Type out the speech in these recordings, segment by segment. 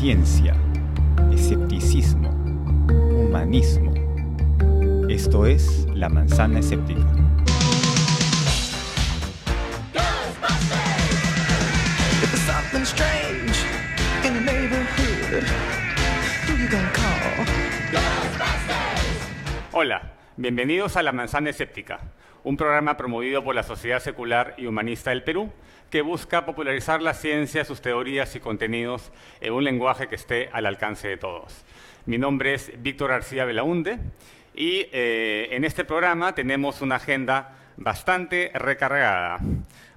ciencia, escepticismo, humanismo. Esto es La Manzana Escéptica. Hola, bienvenidos a La Manzana Escéptica, un programa promovido por la Sociedad Secular y Humanista del Perú que busca popularizar la ciencia, sus teorías y contenidos en un lenguaje que esté al alcance de todos. Mi nombre es Víctor García Belaunde y eh, en este programa tenemos una agenda bastante recargada.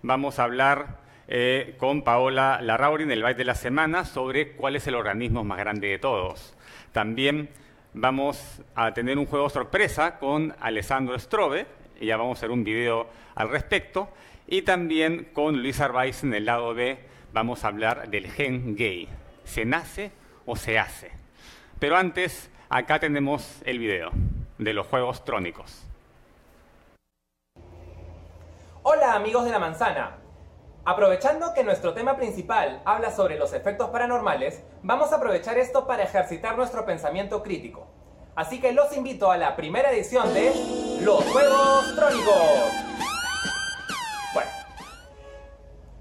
Vamos a hablar eh, con Paola Larrauri en el Baile de la Semana sobre cuál es el organismo más grande de todos. También vamos a tener un juego sorpresa con Alessandro Strobe, y ya vamos a hacer un video al respecto, y también con Luis Arbaiz en el lado B vamos a hablar del gen gay. ¿Se nace o se hace? Pero antes, acá tenemos el video de los juegos trónicos. Hola amigos de la manzana. Aprovechando que nuestro tema principal habla sobre los efectos paranormales, vamos a aprovechar esto para ejercitar nuestro pensamiento crítico. Así que los invito a la primera edición de Los Juegos Trónicos.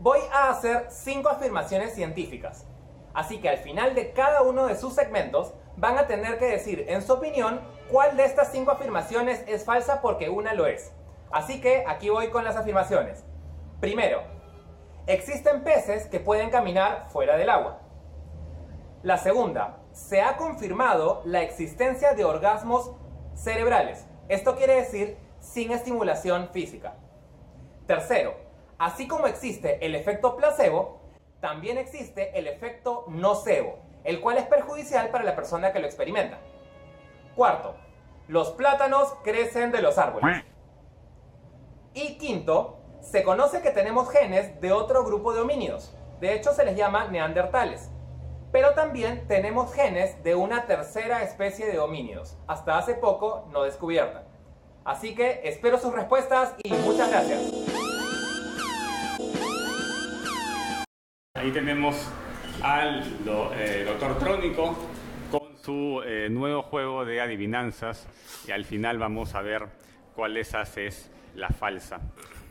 Voy a hacer cinco afirmaciones científicas. Así que al final de cada uno de sus segmentos van a tener que decir en su opinión cuál de estas cinco afirmaciones es falsa porque una lo es. Así que aquí voy con las afirmaciones. Primero, existen peces que pueden caminar fuera del agua. La segunda, se ha confirmado la existencia de orgasmos cerebrales. Esto quiere decir sin estimulación física. Tercero, así como existe el efecto placebo, también existe el efecto nocebo, el cual es perjudicial para la persona que lo experimenta. Cuarto, los plátanos crecen de los árboles. Y quinto, se conoce que tenemos genes de otro grupo de homínidos. De hecho, se les llama neandertales. Pero también tenemos genes de una tercera especie de homínidos, hasta hace poco no descubierta. Así que espero sus respuestas y muchas gracias. Ahí tenemos al eh, doctor Trónico con su eh, nuevo juego de adivinanzas y al final vamos a ver cuál de esas es la falsa.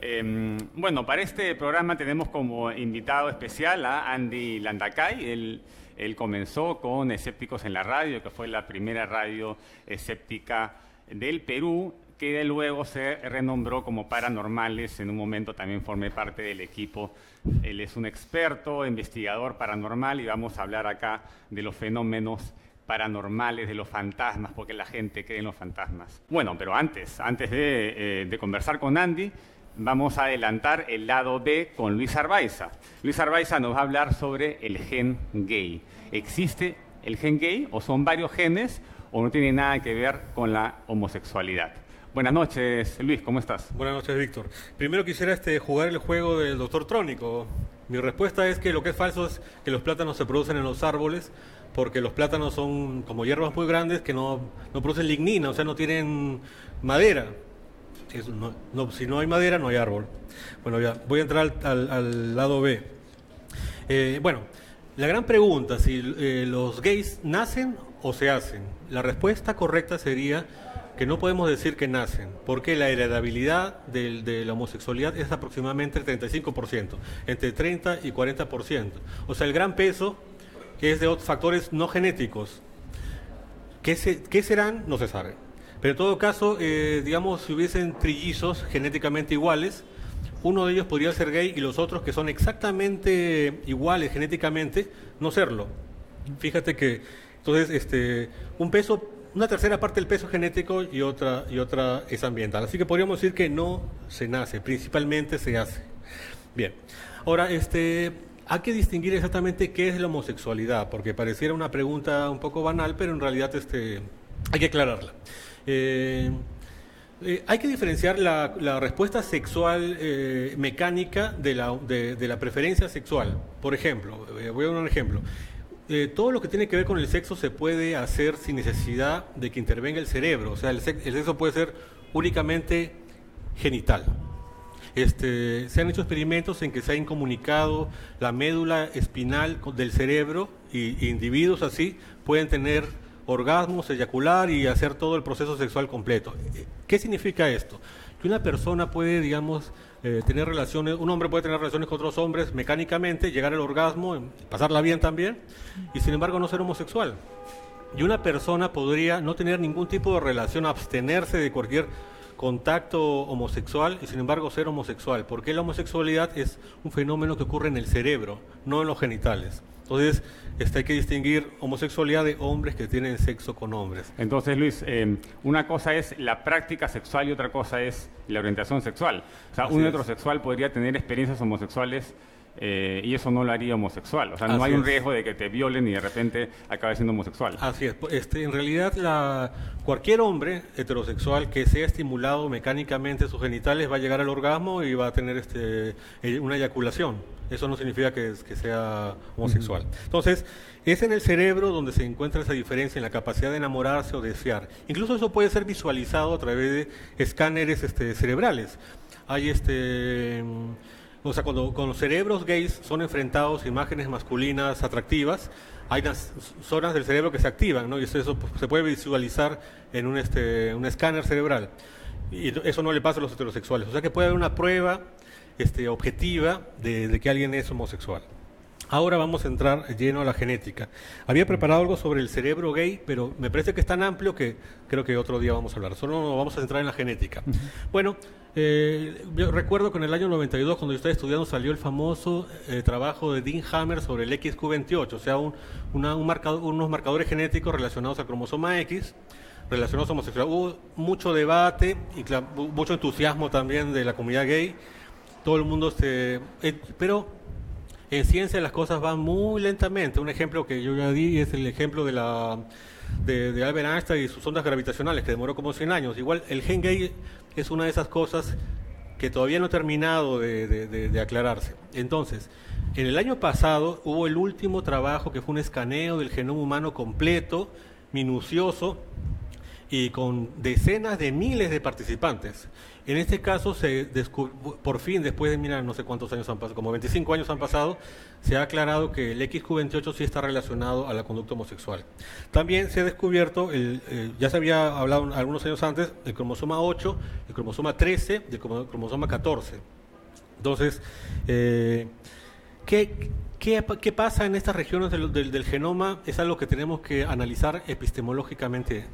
Em, bueno, para este programa tenemos como invitado especial a Andy Landacay. Él comenzó con Escépticos en la Radio, que fue la primera radio escéptica del Perú, que luego se renombró como Paranormales. En un momento también formé parte del equipo. Él es un experto, investigador paranormal y vamos a hablar acá de los fenómenos paranormales, de los fantasmas, porque la gente cree en los fantasmas. Bueno, pero antes, antes de, eh, de conversar con Andy, vamos a adelantar el lado B con Luis Arbaiza. Luis Arbaiza nos va a hablar sobre el gen gay. ¿Existe el gen gay o son varios genes o no tiene nada que ver con la homosexualidad? Buenas noches, Luis, ¿cómo estás? Buenas noches, Víctor. Primero quisiera este, jugar el juego del doctor Trónico. Mi respuesta es que lo que es falso es que los plátanos se producen en los árboles porque los plátanos son como hierbas muy grandes que no, no producen lignina, o sea, no tienen madera. Si no hay madera, no hay árbol. Bueno, ya, voy a entrar al, al- al lado B. Eh, bueno, la gran pregunta, si eh, los gays nacen o se hacen, la respuesta correcta sería que no podemos decir que nacen, porque la heredabilidad del- de, la homosexualidad es aproximadamente el 35%, entre 30 y 40%. O sea, el gran peso es de otros factores no genéticos. ¿Qué, se- qué serán? No se sabe. Pero en todo caso, eh, digamos, si hubiesen trillizos genéticamente iguales, uno de ellos podría ser gay y los otros que son exactamente iguales genéticamente, no serlo. Fíjate que, entonces, este, un peso, una tercera parte del peso genético y otra, y otra es ambiental. Así que podríamos decir que no se nace, principalmente se hace. Bien. Ahora, este, hay que distinguir exactamente qué es la homosexualidad, porque pareciera una pregunta un poco banal, pero en realidad este, hay que aclararla. Eh, eh, hay que diferenciar la, respuesta sexual eh, mecánica de la, de, de la preferencia sexual. Por ejemplo, voy a dar un ejemplo. Eh, todo lo que tiene que ver con el sexo se puede hacer sin necesidad de que intervenga el cerebro. O sea, el, sex- el sexo puede ser únicamente genital. Este, se han hecho experimentos en que se ha incomunicado la médula espinal del cerebro y, y individuos así pueden tener orgasmos, eyacular y hacer todo el proceso sexual completo. ¿Qué significa esto? Que una persona puede, digamos, eh, tener relaciones, un hombre puede tener relaciones con otros hombres mecánicamente, llegar al orgasmo, pasarla bien también, y sin embargo no ser homosexual. Y una persona podría no tener ningún tipo de relación, abstenerse de cualquier contacto homosexual y sin embargo ser homosexual, porque la homosexualidad es un fenómeno que ocurre en el cerebro, no en los genitales. Entonces, este, hay que distinguir homosexualidad de hombres que tienen sexo con hombres. Entonces, Luis, eh, una cosa es la práctica sexual y otra cosa es la orientación sexual. O sea, Así un es. heterosexual podría tener experiencias homosexuales eh, y eso no lo haría homosexual. O sea, no Así hay un es. riesgo de que te violen y de repente acabe siendo homosexual. Así es. Este, en realidad, la, cualquier hombre heterosexual que sea estimulado mecánicamente sus genitales va a llegar al orgasmo y va a tener este, eh, una eyaculación. Eso no significa que, que sea homosexual. Entonces, es en el cerebro donde se encuentra esa diferencia en la capacidad de enamorarse o desear. Incluso eso puede ser visualizado a través de escáneres este, cerebrales. Hay este. mm, O sea, cuando, cuando los cerebros gays son enfrentados a imágenes masculinas atractivas, hay unas zonas del cerebro que se activan, ¿no? Y eso, eso, se puede visualizar en un, este, un escáner cerebral. Y eso no le pasa a los heterosexuales. O sea que puede haber una prueba este, objetiva de, de que alguien es homosexual. Ahora vamos a entrar lleno a la genética. Había preparado algo sobre el cerebro gay, pero me parece que es tan amplio que creo que otro día vamos a hablar. Solo nos vamos a centrar en la genética. Bueno, eh, yo recuerdo que en el año 92, cuando yo estaba estudiando, salió el famoso eh, trabajo de Dean Hammer sobre el XQ28, o sea, un- una- un marcado- unos marcadores genéticos relacionados al cromosoma X relacionados a homosexualidad. Hubo mucho debate y mucho entusiasmo también de la comunidad gay. Todo el mundo se... eh, pero en ciencia las cosas van muy lentamente. Un ejemplo que yo ya di es el ejemplo de la de, Albert Einstein y sus ondas gravitacionales, que demoró como 100 años. Igual el gen gay es una de esas cosas que todavía no ha terminado de- de aclararse. Entonces, en el año pasado hubo el último trabajo que fue un escaneo del genoma humano completo, minucioso, y con decenas de miles de participantes. En este caso, se por fin, después de, mira, no sé cuántos años han pasado, como 25 años han pasado, se ha aclarado que el XQ28 sí está relacionado a la conducta homosexual. También se ha descubierto, el, eh, ya se había hablado algunos años antes, el cromosoma 8, el cromosoma 13 y el cromo- cromosoma 14. Entonces, eh, ¿qué, qué, qué pasa en estas regiones del, del- del genoma? Es algo que tenemos que analizar epistemológicamente.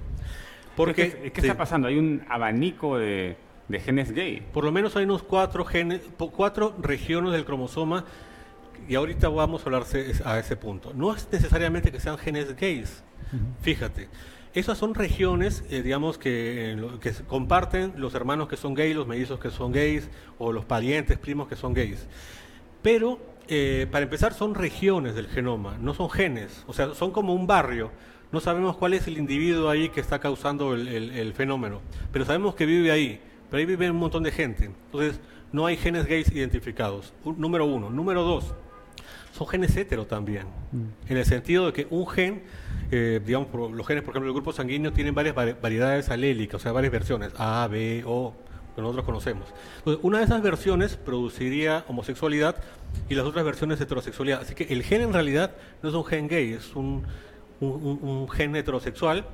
Porque, ¿Qué, qué sí, está pasando? Hay un abanico de, de genes gay. por lo menos hay unos cuatro, genes, cuatro regiones del cromosoma y ahorita vamos a hablarse es- a ese punto. No es necesariamente que sean genes gays, fíjate. Esas son regiones, eh, digamos, que, eh, que comparten los hermanos que son gays, los mellizos que son gays, o los parientes, primos que son gays. Pero, eh, para empezar, son regiones del genoma, no son genes. O sea, son como un barrio. No sabemos cuál es el individuo ahí que está causando el, el- el fenómeno, pero sabemos que vive ahí. Pero ahí vive un montón de gente. Entonces, no hay genes gays identificados. Un- número uno. Número dos, son genes hetero también. En el sentido de que un gen, eh, digamos, por- los genes, por ejemplo, el grupo sanguíneo tienen varias vari- variedades alélicas, o sea, varias versiones, A, B, O, que nosotros conocemos. Entonces, una de esas versiones produciría homosexualidad y las otras versiones heterosexualidad. Así que el gen en realidad no es un gen gay, es un, un- un- un gen heterosexual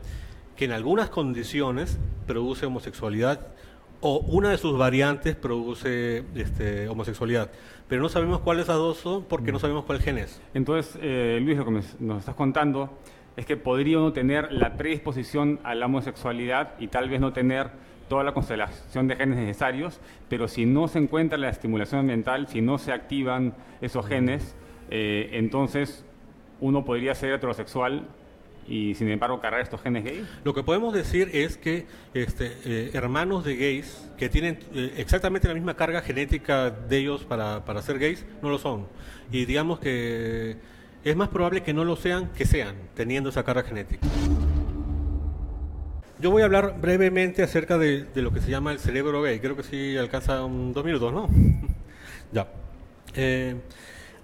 que en algunas condiciones produce homosexualidad o una de sus variantes produce este, homosexualidad. Pero no sabemos cuáles esas dos son porque no sabemos cuál gen es. Entonces, eh, Luis, lo que nos estás contando es que podría uno tener la predisposición a la homosexualidad y tal vez no tener toda la constelación de genes necesarios, pero si no se encuentra la estimulación ambiental, si no se activan esos genes, eh, entonces uno podría ser heterosexual y sin embargo cargar estos genes gay. Lo que podemos decir es que este, eh, hermanos de gays que tienen eh, exactamente la misma carga genética de ellos para, para ser gays, no lo son. Y digamos que es más probable que no lo sean que sean, teniendo esa carga genética. Yo voy a hablar brevemente acerca de, de lo que se llama el cerebro gay. Creo que sí alcanza un- dos minutos, ¿no? ya. Eh,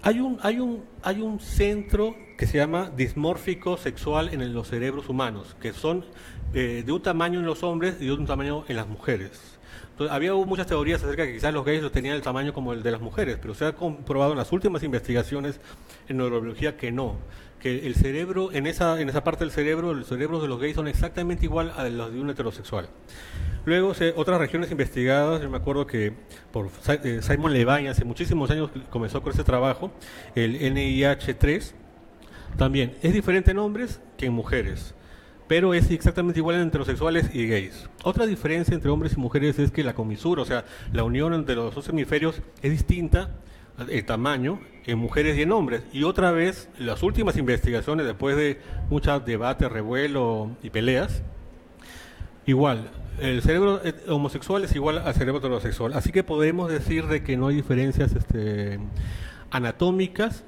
Hay un, hay, un, hay un centro que se llama dismórfico sexual en los cerebros humanos, que son eh, de un tamaño en los hombres y de un tamaño en las mujeres. Entonces, había muchas teorías acerca de que quizás los gays lo tenían el tamaño como el de las mujeres, pero se ha comprobado en las últimas investigaciones en neurobiología que no, que el cerebro, en esa, en esa parte del cerebro, los cerebros de los gays son exactamente igual a los de un heterosexual. Luego, otras regiones investigadas, yo me acuerdo que por eh, Simon Levine hace muchísimos años comenzó con ese trabajo, el NIH3, también es diferente en hombres que en mujeres, pero es exactamente igual en heterosexuales y gays. Otra diferencia entre hombres y mujeres es que la comisura, o sea, la unión entre los dos hemisferios es distinta el tamaño en mujeres y en hombres. Y otra vez, las últimas investigaciones, después de mucho debate, revuelo y peleas, igual, el cerebro eh, homosexual es igual al cerebro heterosexual. Así que podemos decir de que no hay diferencias este, anatómicas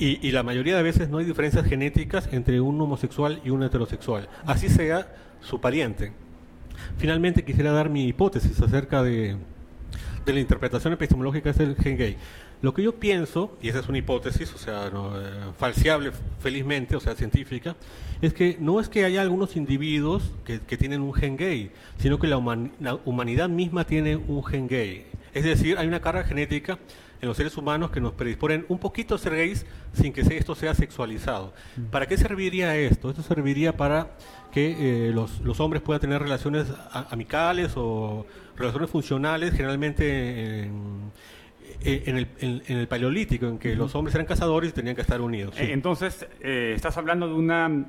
y, la mayoría de veces no hay diferencias genéticas entre un homosexual y un heterosexual, así sea su pariente. Finalmente quisiera dar mi hipótesis acerca de, la interpretación epistemológica del gen gay. Lo que yo pienso, y esa es una hipótesis, o sea, no, eh, falseable felizmente, o sea, científica, es que no es que haya algunos individuos que, tienen un gen gay, sino que la, la humanidad misma tiene un gen gay. Es decir, hay una carga genética en los seres humanos que nos predisponen un poquito a ser gays sin que esto sea sexualizado. ¿Para qué serviría esto? Esto serviría para que eh, los, los hombres puedan tener relaciones amicales o relaciones funcionales, generalmente en, en el, en- en el paleolítico, en que los hombres eran cazadores y tenían que estar unidos. sí. Eh, Entonces, eh, estás hablando de una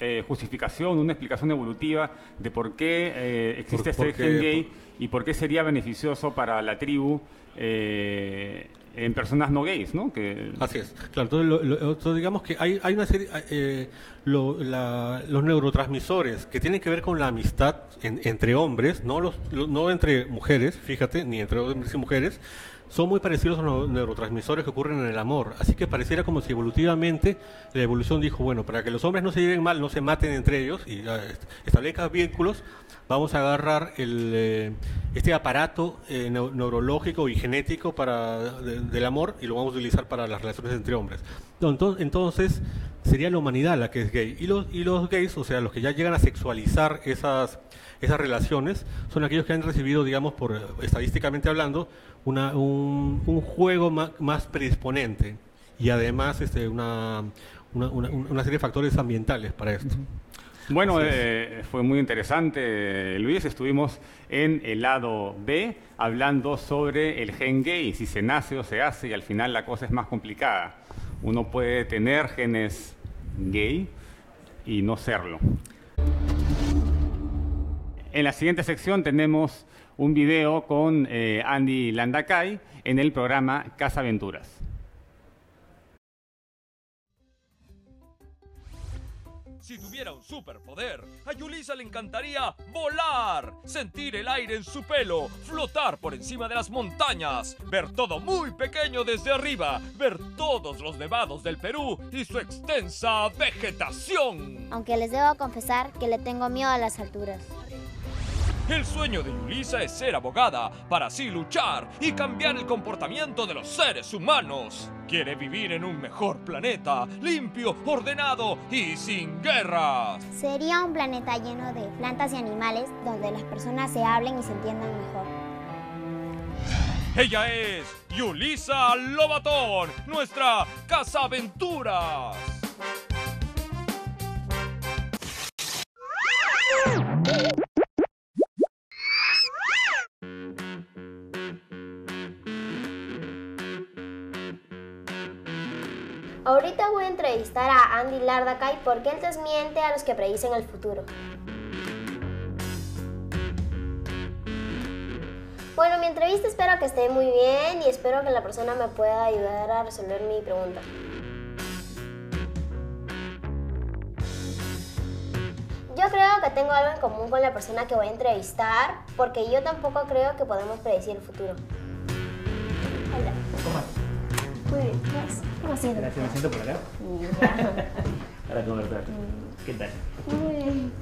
eh, justificación, una explicación evolutiva de por qué eh, existe Por- este porque- gen gay y por qué sería beneficioso para la tribu eh, en personas no gays, ¿no? Que, Así es. Claro, entonces, digamos que hay, hay una serie, eh, la- los neurotransmisores que tienen que ver con la amistad en- entre hombres, no, los, lo- no entre mujeres, fíjate, ni entre hombres y mujeres, son muy parecidos a los neurotransmisores que ocurren en el amor. Así que pareciera como si evolutivamente la evolución dijo, bueno, para que los hombres no se lleven mal, no se maten entre ellos y ah, est- establezcan vínculos, vamos a agarrar el, eh, este aparato eh, neu- neurológico y genético para, de- del amor y lo vamos a utilizar para las relaciones entre hombres. Entonces, sería la humanidad la que es gay. Y los, gays, o sea, los que ya llegan a sexualizar esas, esas relaciones, son aquellos que han recibido, digamos, por estadísticamente hablando, un, juego ma- más, predisponente y además este, una, una, una- serie de factores ambientales para esto. Es. eh, fue muy interesante, Luis. Estuvimos en el lado B hablando sobre el gen gay, si se nace o se hace, y al final la cosa es más complicada. Uno puede tener genes gay y no serlo. En la siguiente sección tenemos un video con eh, Andy Landacay en el programa Casa Aventuras. Si tuviera un superpoder, a Yulisa le encantaría volar, sentir el aire en su pelo, flotar por encima de las montañas, ver todo muy pequeño desde arriba, ver todos los nevados del Perú y su extensa vegetación. Aunque les debo confesar que le tengo miedo a las alturas. El sueño de Yulisa es ser abogada para así luchar y cambiar el comportamiento de los seres humanos. Quiere vivir en un mejor planeta, limpio, ordenado y sin guerras. Sería un planeta lleno de plantas y animales donde las personas se hablen y se entiendan mejor. Ella es Yulisa Lobatón, nuestra Casa Aventuras. Ahorita voy a entrevistar a Andy Lardacay porque él desmiente a los que predicen el futuro. Bueno, mi entrevista espero que esté muy bien y espero que la persona me pueda ayudar a resolver mi pregunta. Yo creo que tengo algo en común con la persona que voy a entrevistar porque yo tampoco creo que podemos predecir el futuro. Hola. ¿Cómo bien, gracias. ¿Cómo siento? Gracias, me siento por acá Ya. para conversar. ¿Qué tal? Muy bien.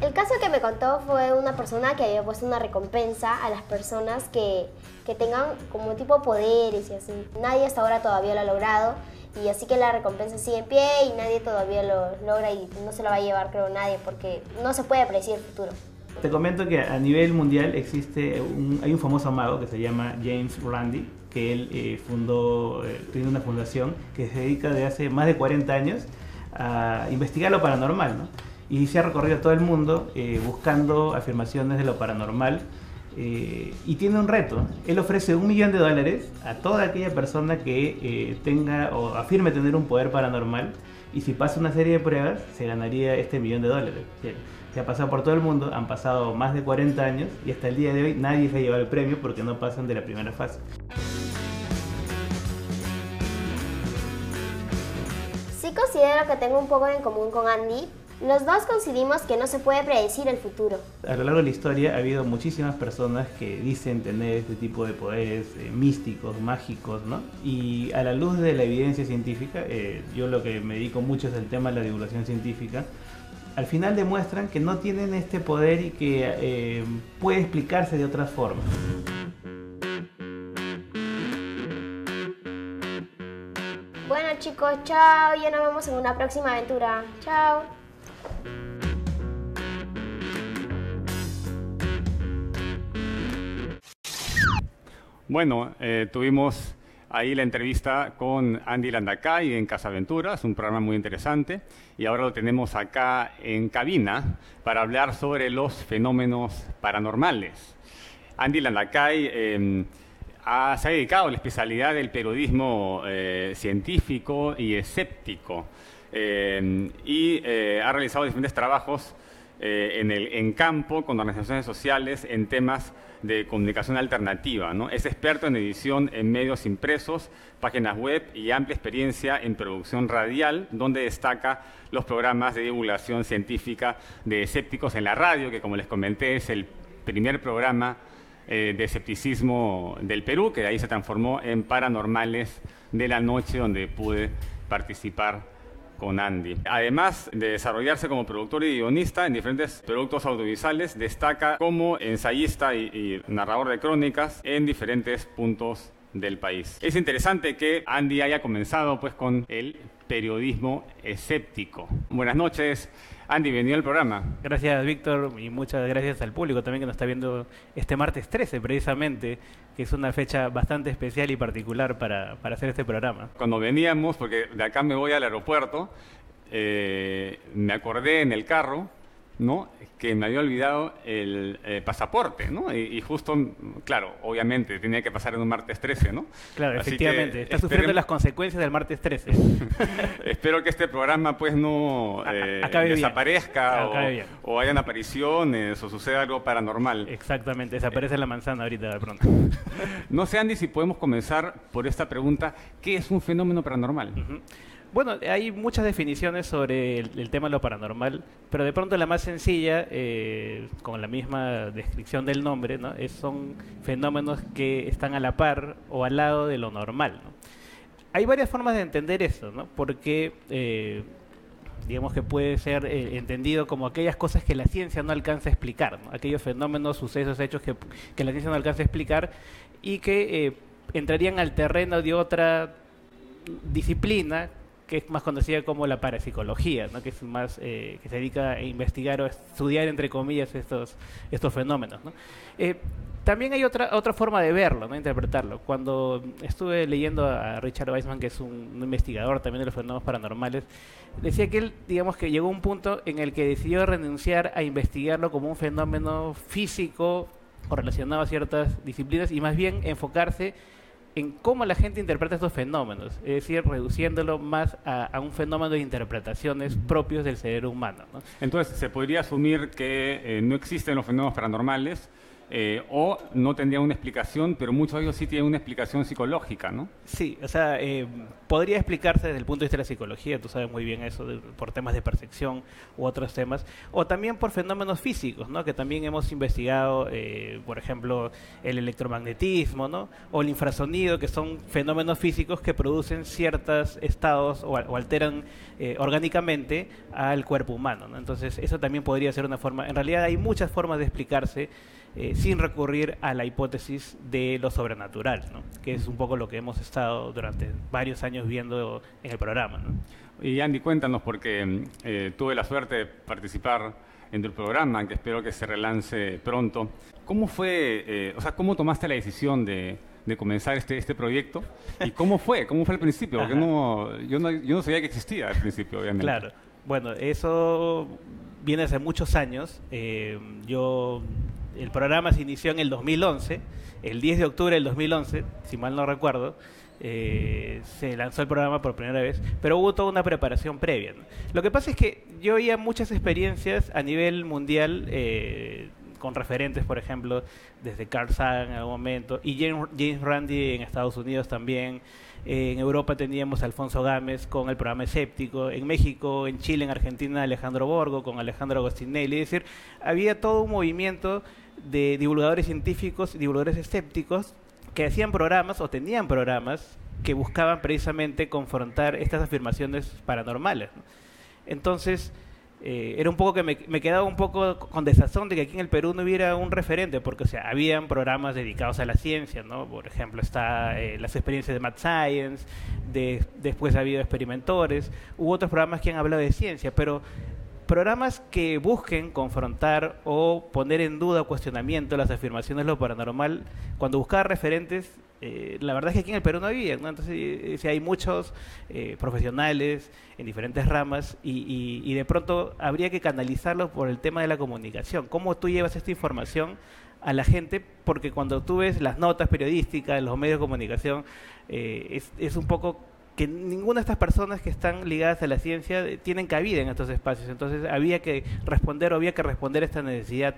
El caso que me contó fue una persona que había puesto una recompensa a las personas que, que tengan como tipo poderes y así. Nadie hasta ahora todavía lo ha logrado y así que la recompensa sigue en pie y nadie todavía lo logra y no se lo va a llevar creo nadie porque no se puede predecir el futuro. Te comento que a nivel mundial existe un, hay un famoso mago que se llama James Randi, que él eh, fundó, eh, tiene una fundación que se dedica de hace más de 40 años a investigar lo paranormal, ¿no? Y se ha recorrido todo el mundo eh, buscando afirmaciones de lo paranormal eh, y tiene un reto. Él ofrece un millón de dólares a toda aquella persona que eh, tenga o afirme tener un poder paranormal y si pasa una serie de pruebas se ganaría este millón de dólares. Se, se ha pasado por todo el mundo, han pasado más de 40 años y hasta el día de hoy nadie se ha llevado el premio porque no pasan de la primera fase. Sí considero que tengo un poco en común con Andy. Los dos coincidimos que no se puede predecir el futuro. A lo largo de la historia ha habido muchísimas personas que dicen tener este tipo de poderes eh, místicos, mágicos, ¿no? Y a la luz de la evidencia científica, eh, yo lo que me dedico mucho es el tema de la divulgación científica, al final demuestran que no tienen este poder y que eh, puede explicarse de otras formas. Bueno chicos, chao, ya nos vemos en una próxima aventura. Chao. Bueno, eh, tuvimos ahí la entrevista con Andy Landacay en Casa Aventuras, un programa muy interesante, y ahora lo tenemos acá en cabina para hablar sobre los fenómenos paranormales. Andy Landacay eh, se ha dedicado a la especialidad del periodismo eh, científico y escéptico eh, y ha realizado diferentes trabajos eh, en, el, en campo con organizaciones sociales en temas de comunicación alternativa. ¿no? Es experto en edición en medios impresos, páginas web y amplia experiencia en producción radial, donde destaca los programas de divulgación científica de escépticos en la radio, que como les comenté es el primer programa eh, de escepticismo del Perú, que de ahí se transformó en Paranormales de la Noche, donde pude participar con Andy. Además de desarrollarse como productor y guionista en diferentes productos audiovisuales, destaca como ensayista y, narrador de crónicas en diferentes puntos del país. Es interesante que Andy haya comenzado pues con el periodismo escéptico. Buenas noches, Andy, bienvenido al programa. Gracias, Víctor, y muchas gracias al público también que nos está viendo este martes 13, precisamente, que es una fecha bastante especial y particular para, para hacer este programa. Cuando veníamos, porque de acá me voy al aeropuerto, eh, me acordé en el carro, ¿no? Que me había olvidado el eh, pasaporte, ¿no? Y, y justo, claro, obviamente tenía que pasar en un martes 13, ¿no? Claro, Así efectivamente, está sufriendo las consecuencias del martes 13. Espero que este programa pues no eh, bien. desaparezca o, hayan apariciones o suceda algo paranormal. Exactamente, desaparece la manzana ahorita de pronto. No sé, Andy, si podemos comenzar por esta pregunta. ¿Qué es un fenómeno paranormal? Bueno, hay muchas definiciones sobre el, tema de lo paranormal, pero de pronto la más sencilla, eh, con la misma descripción del nombre, ¿no? Son fenómenos que están a la par o al lado de lo normal. ¿no? Hay varias formas de entender eso, ¿no? porque eh, digamos que puede ser eh, entendido como aquellas cosas que la ciencia no alcanza a explicar, ¿no? aquellos fenómenos, sucesos, hechos que, que la ciencia no alcanza a explicar y que eh, entrarían al terreno de otra disciplina que es más conocida como la parapsicología, ¿no? que es más eh, que se dedica a investigar o estudiar entre comillas estos estos fenómenos. ¿no? Eh, también hay otra otra forma de verlo, no interpretarlo. Cuando estuve leyendo a Richard Weissman, que es un, investigador también de los fenómenos paranormales, decía que él, digamos que llegó a un punto en el que decidió renunciar a investigarlo como un fenómeno físico relacionado a ciertas disciplinas y más bien enfocarse en cómo la gente interpreta estos fenómenos, es decir, reduciéndolo más a, a un fenómeno de interpretaciones propios del cerebro humano. ¿no? Entonces, se podría asumir que eh, no existen los fenómenos paranormales eh, o no tendrían una explicación, pero muchos de ellos sí tienen una explicación psicológica, ¿no? Sí, o sea, eh, podría explicarse desde el punto de vista de la psicología, tú sabes muy bien eso, por temas de percepción u otros temas, o también por fenómenos físicos, ¿no? Que también hemos investigado, eh, por ejemplo, el electromagnetismo, ¿no? O el infrasonido, que son fenómenos físicos que producen ciertos estados o, alteran orgánicamente al cuerpo humano, ¿no? Entonces, eso también podría ser una forma, en realidad hay muchas formas de explicarse eh, sin recurrir a la hipótesis de lo sobrenatural, ¿no? que es un poco lo que hemos estado durante varios años viendo en el programa. ¿no? Y Andy, cuéntanos, porque eh, tuve la suerte de participar en tu programa, que espero que se relance pronto. ¿Cómo fue, eh, o sea, cómo tomaste la decisión de, de comenzar este, este proyecto? ¿Y cómo fue? ¿Cómo fue al principio? Porque no, yo, no, yo no sabía que existía al principio, obviamente. Claro. Bueno, eso viene hace muchos años. Eh, yo, el programa se inició en el 2011, el 10 de octubre del 2011, si mal no recuerdo. eh, se lanzó el programa por primera vez, pero hubo toda una preparación previa. Lo que pasa es que yo oía muchas experiencias a nivel mundial eh, con referentes, por ejemplo, desde Carl Sagan en algún momento, y James, Randi en Estados Unidos también. En Europa teníamos a Alfonso Gámez con el programa Escéptico, en México, en Chile, en Argentina, Alejandro Borgo con Alejandro Agostinelli. Es decir, había todo un movimiento de divulgadores científicos, divulgadores escépticos, que hacían programas o tenían programas que buscaban precisamente confrontar estas afirmaciones paranormales. ¿no? Entonces, eh, era un poco que me, me quedaba un poco con desazón de que aquí en el Perú no hubiera un referente, porque o sea, habían programas dedicados a la ciencia, ¿no? Por ejemplo, está eh, las experiencias de Mad Science, de, después ha habido experimentores, hubo otros programas que han hablado de ciencia, pero programas que busquen confrontar o poner en duda o cuestionamiento las afirmaciones de lo paranormal, cuando buscaba referentes, eh, la verdad es que aquí en el Perú no había, ¿no? Entonces, eh, sí hay muchos eh, profesionales en diferentes ramas y, y- y de pronto habría que canalizarlo por el tema de la comunicación. ¿Cómo tú llevas esta información a la gente? Porque cuando tú ves las notas periodísticas, los medios de comunicación, eh, es, es un poco que ninguna de estas personas que están ligadas a la ciencia eh, tienen cabida en estos espacios. Entonces había que responder o había que responder esta necesidad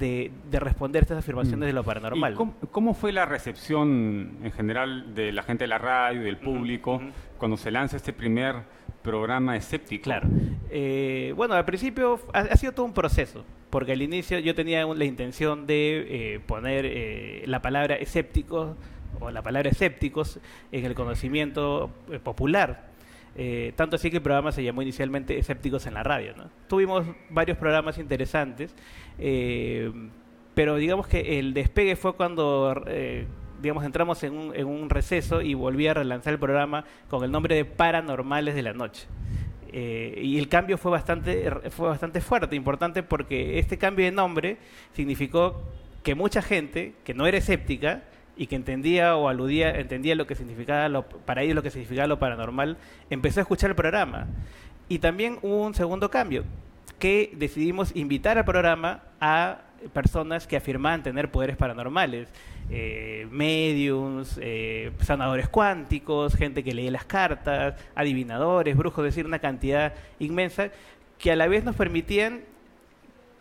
de, de responder estas afirmaciones de lo paranormal. ¿Y cómo, cómo fue la recepción en general de la gente de la radio, del público, cuando se lanza este primer programa escéptico? Claro. Eh, bueno, al principio ha, ha sido todo un proceso, porque al inicio yo tenía la intención de eh, poner eh, la palabra escéptico o la palabra escépticos en el conocimiento eh, popular. Eh, tanto así que el programa se llamó inicialmente Escépticos en la Radio. Tuvimos varios programas interesantes, eh, pero digamos que el despegue fue cuando digamos entramos en un, en un receso y volví a relanzar el programa con el nombre de Paranormales de la Noche. Y el cambio fue bastante, fue bastante fuerte, importante, porque este cambio de nombre significó que mucha gente que no era escéptica y que entendía o aludía, entendía lo que significaba para ellos lo que significaba lo paranormal, empezó a escuchar el programa. Y también hubo un segundo cambio, que decidimos invitar al programa a personas que afirmaban tener poderes paranormales, eh, mediums, eh, sanadores cuánticos, gente que leía las cartas, adivinadores, brujos, es decir, una cantidad inmensa que a la vez nos permitían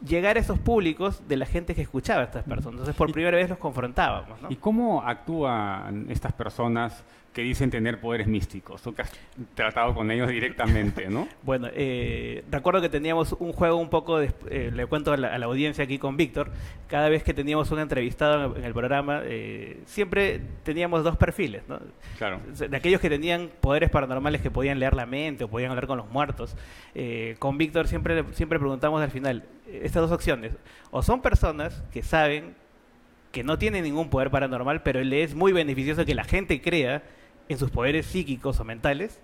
llegar a esos públicos de la gente que escuchaba a estas personas. Entonces, por primera vez los confrontábamos. ¿no? ¿Y cómo actúan estas personas que dicen tener poderes místicos? Tú que has tratado con ellos directamente, ¿no? Bueno, eh, recuerdo que teníamos un juego un poco, de- eh, le cuento a la, a la audiencia aquí con Víctor, cada vez que teníamos un entrevistado en el, programa, eh, siempre teníamos dos perfiles, ¿no? Claro. de aquellos que tenían poderes paranormales que podían leer la mente o podían hablar con los muertos. Eh, con Víctor siempre, siempre preguntamos al final, eh, estas dos opciones, o son personas que saben que no tienen ningún poder paranormal, pero le es muy beneficioso que la gente crea en sus poderes psíquicos o mentales,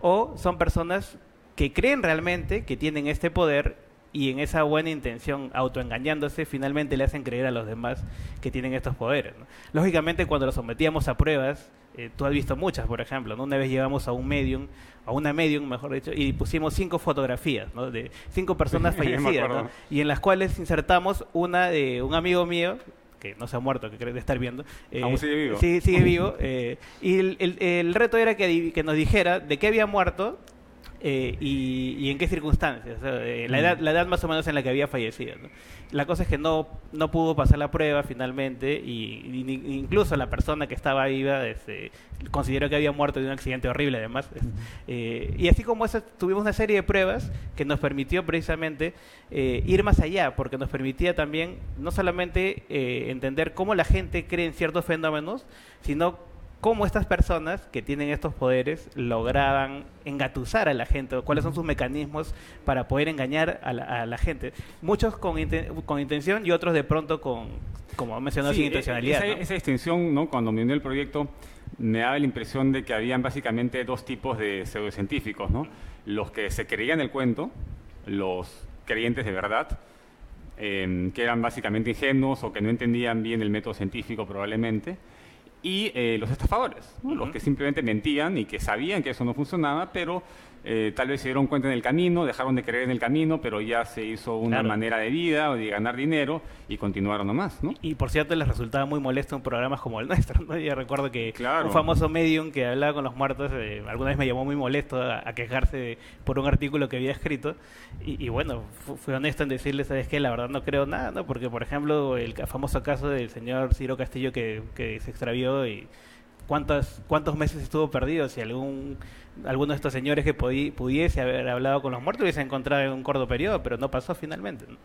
o son personas que creen realmente que tienen este poder y en esa buena intención, autoengañándose, finalmente le hacen creer a los demás que tienen estos poderes. ¿no? Lógicamente, cuando los sometíamos a pruebas, eh, tú has visto muchas, por ejemplo, ¿no? una vez llevamos a un medium, a una medium, mejor dicho, y pusimos cinco fotografías ¿no? de cinco personas fallecidas, y en las cuales insertamos una de un amigo mío que no se ha muerto, que cree de estar viendo. eh, Aún sigue vivo. Sí, sigue vivo. eh, y el, el- el reto era que nos dijera de qué había muerto eh, y, y en qué circunstancias, o sea, eh, la, edad, la edad más o menos en la que había fallecido. ¿no? La cosa es que no, no pudo pasar la prueba finalmente y, y incluso la persona que estaba viva este, consideró que había muerto de un accidente horrible además. Eh, y así como eso, tuvimos una serie de pruebas que nos permitió precisamente eh, ir más allá, porque nos permitía también no solamente eh, entender cómo la gente cree en ciertos fenómenos, sino cómo estas personas que tienen estos poderes lograban engatusar a la gente, o cuáles son sus mecanismos para poder engañar a la, a la gente. Muchos con, inten- con intención y otros de pronto con, como mencionó, Sí, sin intencionalidad. Esa, ¿no? esa distinción, ¿no? cuando me unió el proyecto, me daba la impresión de que habían básicamente dos tipos de pseudocientíficos, ¿no? Los que se creían el cuento, los creyentes de verdad, eh, que eran básicamente ingenuos o que no entendían bien el método científico probablemente, y eh, los estafadores, los que simplemente mentían y que sabían que eso no funcionaba, pero eh, tal vez se dieron cuenta en el camino, dejaron de creer en el camino, pero ya se hizo una Claro. manera de vida o de ganar dinero y continuaron nomás, ¿no? Y por cierto, les resultaba muy molesto en programas como el nuestro. ¿no? Yo recuerdo que Claro. un famoso medium que hablaba con los muertos eh, alguna vez me llamó muy molesto a, a quejarse por un artículo que había escrito. Y, y bueno, fu- fui honesto en decirle, ¿sabes qué? La verdad no creo nada, ¿no? Porque, por ejemplo, el famoso caso del señor Ciro Castillo que, que se extravió y cuántos, cuántos meses estuvo perdido. Si algún alguno de estos señores que pudiese haber hablado con los muertos hubiese encontrado en un corto periodo, pero no pasó finalmente. ¿no?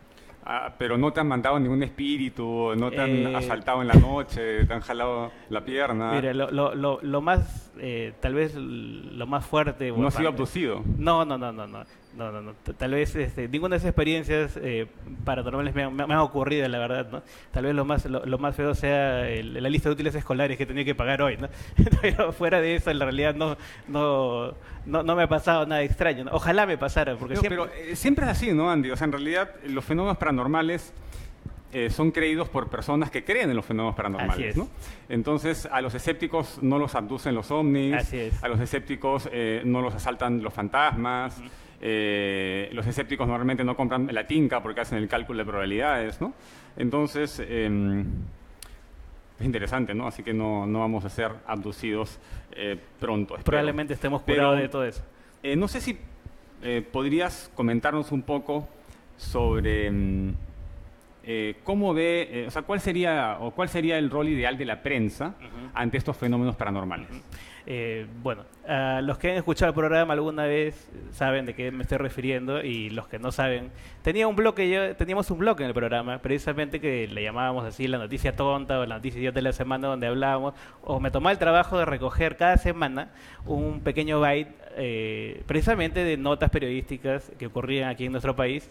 Ah, pero no te han mandado ningún espíritu, no te han Eh, asaltado en la noche, te han jalado la pierna. Mira, lo, lo, lo, lo más, eh, tal vez lo más fuerte... no has sido abducido. No, no, no, no, no, no, no, no. Tal vez este, ninguna de esas experiencias eh, paranormales me, me, me han ocurrido, la verdad, ¿no? Tal vez lo más, lo, lo más feo sea el- la lista de útiles escolares que tenía que pagar hoy, ¿no? Pero fuera de eso, en la realidad no, no, no, no me ha pasado nada extraño. ¿no? Ojalá me pasara, porque No, siempre... Pero eh, siempre es así, ¿no, Andy? O sea, en realidad los fenómenos paranormales eh, son creídos por personas que creen en los fenómenos paranormales, es. ¿no? Entonces, a los escépticos no los abducen los ovnis, a los escépticos eh, no los asaltan los fantasmas, eh, los escépticos normalmente no compran la tinca porque hacen el cálculo de probabilidades, ¿no? Entonces, em, es interesante, ¿no? Así que no, no vamos a ser abducidos eh, pronto. espero. Probablemente estemos Pero- curados de todo eso. Eh, no sé si podrías comentarnos un poco sobre eh, cómo ve, o sea, cuál sería o cuál sería el rol ideal de la prensa ante estos fenómenos paranormales. Eh, bueno, a los que han escuchado el programa alguna vez saben de qué me estoy refiriendo y los que no saben, tenía un bloque yo, teníamos un bloque en el programa, precisamente que le llamábamos así la noticia tonta o la noticia de la semana donde hablábamos, o me tomaba el trabajo de recoger cada semana un pequeño byte eh, precisamente de notas periodísticas que ocurrían aquí en nuestro país.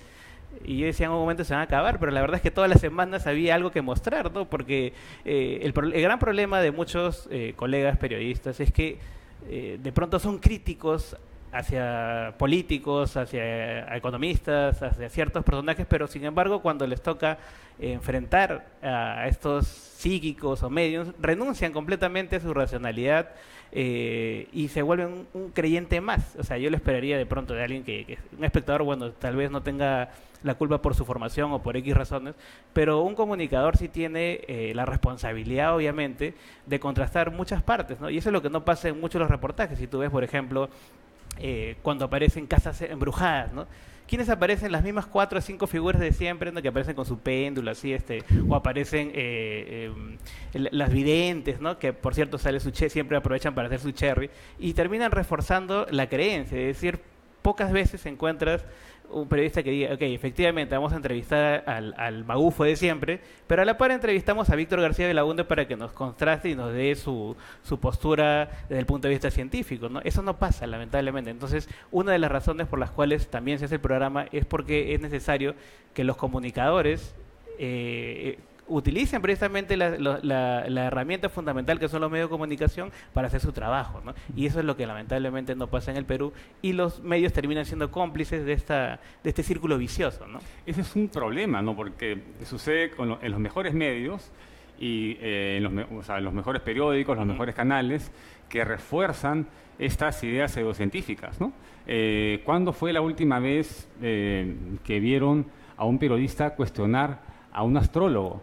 Y yo decía en un momento se van a acabar, pero la verdad es que todas las semanas había algo que mostrar, ¿no? Porque eh, el, el gran problema de muchos eh, colegas periodistas es que eh, de pronto son críticos hacia políticos, hacia economistas, hacia ciertos personajes, pero sin embargo cuando les toca enfrentar a estos psíquicos o medios, renuncian completamente a su racionalidad eh, y se vuelven un, un creyente más. O sea, yo lo esperaría de pronto de alguien que, que un espectador, bueno, tal vez no tenga la culpa por su formación o por X razones, pero un comunicador sí tiene eh, la responsabilidad, obviamente, de contrastar muchas partes, ¿no? Y eso es lo que no pasa en muchos de los reportajes. Si tú ves, por ejemplo, eh, cuando aparecen casas embrujadas, ¿no? ¿Quiénes aparecen? Las mismas cuatro o cinco figuras de siempre, ¿no? Que aparecen con su péndulo, así, este, o aparecen eh, las videntes, ¿no? Que, por cierto, sale su che, siempre aprovechan para hacer su cherry, y terminan reforzando la creencia, es decir, pocas veces encuentras un periodista que diga, ok, efectivamente vamos a entrevistar al, al magufo de siempre, pero a la par entrevistamos a Víctor García de la UNDE para que nos contraste y nos dé su, su postura desde el punto de vista científico, ¿no? Eso no pasa, lamentablemente. Entonces, una de las razones por las cuales también se hace el programa es porque es necesario que los comunicadores eh, utilicen precisamente la, la- la- herramienta fundamental que son los medios de comunicación para hacer su trabajo, ¿no? Y eso es lo que lamentablemente no pasa en el Perú y los medios terminan siendo cómplices de esta de este círculo vicioso, ¿no? Ese es un problema, ¿no? Porque sucede con lo- en los mejores medios y eh, en los, o sea, los mejores periódicos, los mejores canales, que refuerzan estas ideas pseudocientíficas, ¿no? Eh, ¿Cuándo fue la última vez eh, que vieron a un periodista cuestionar a un astrólogo,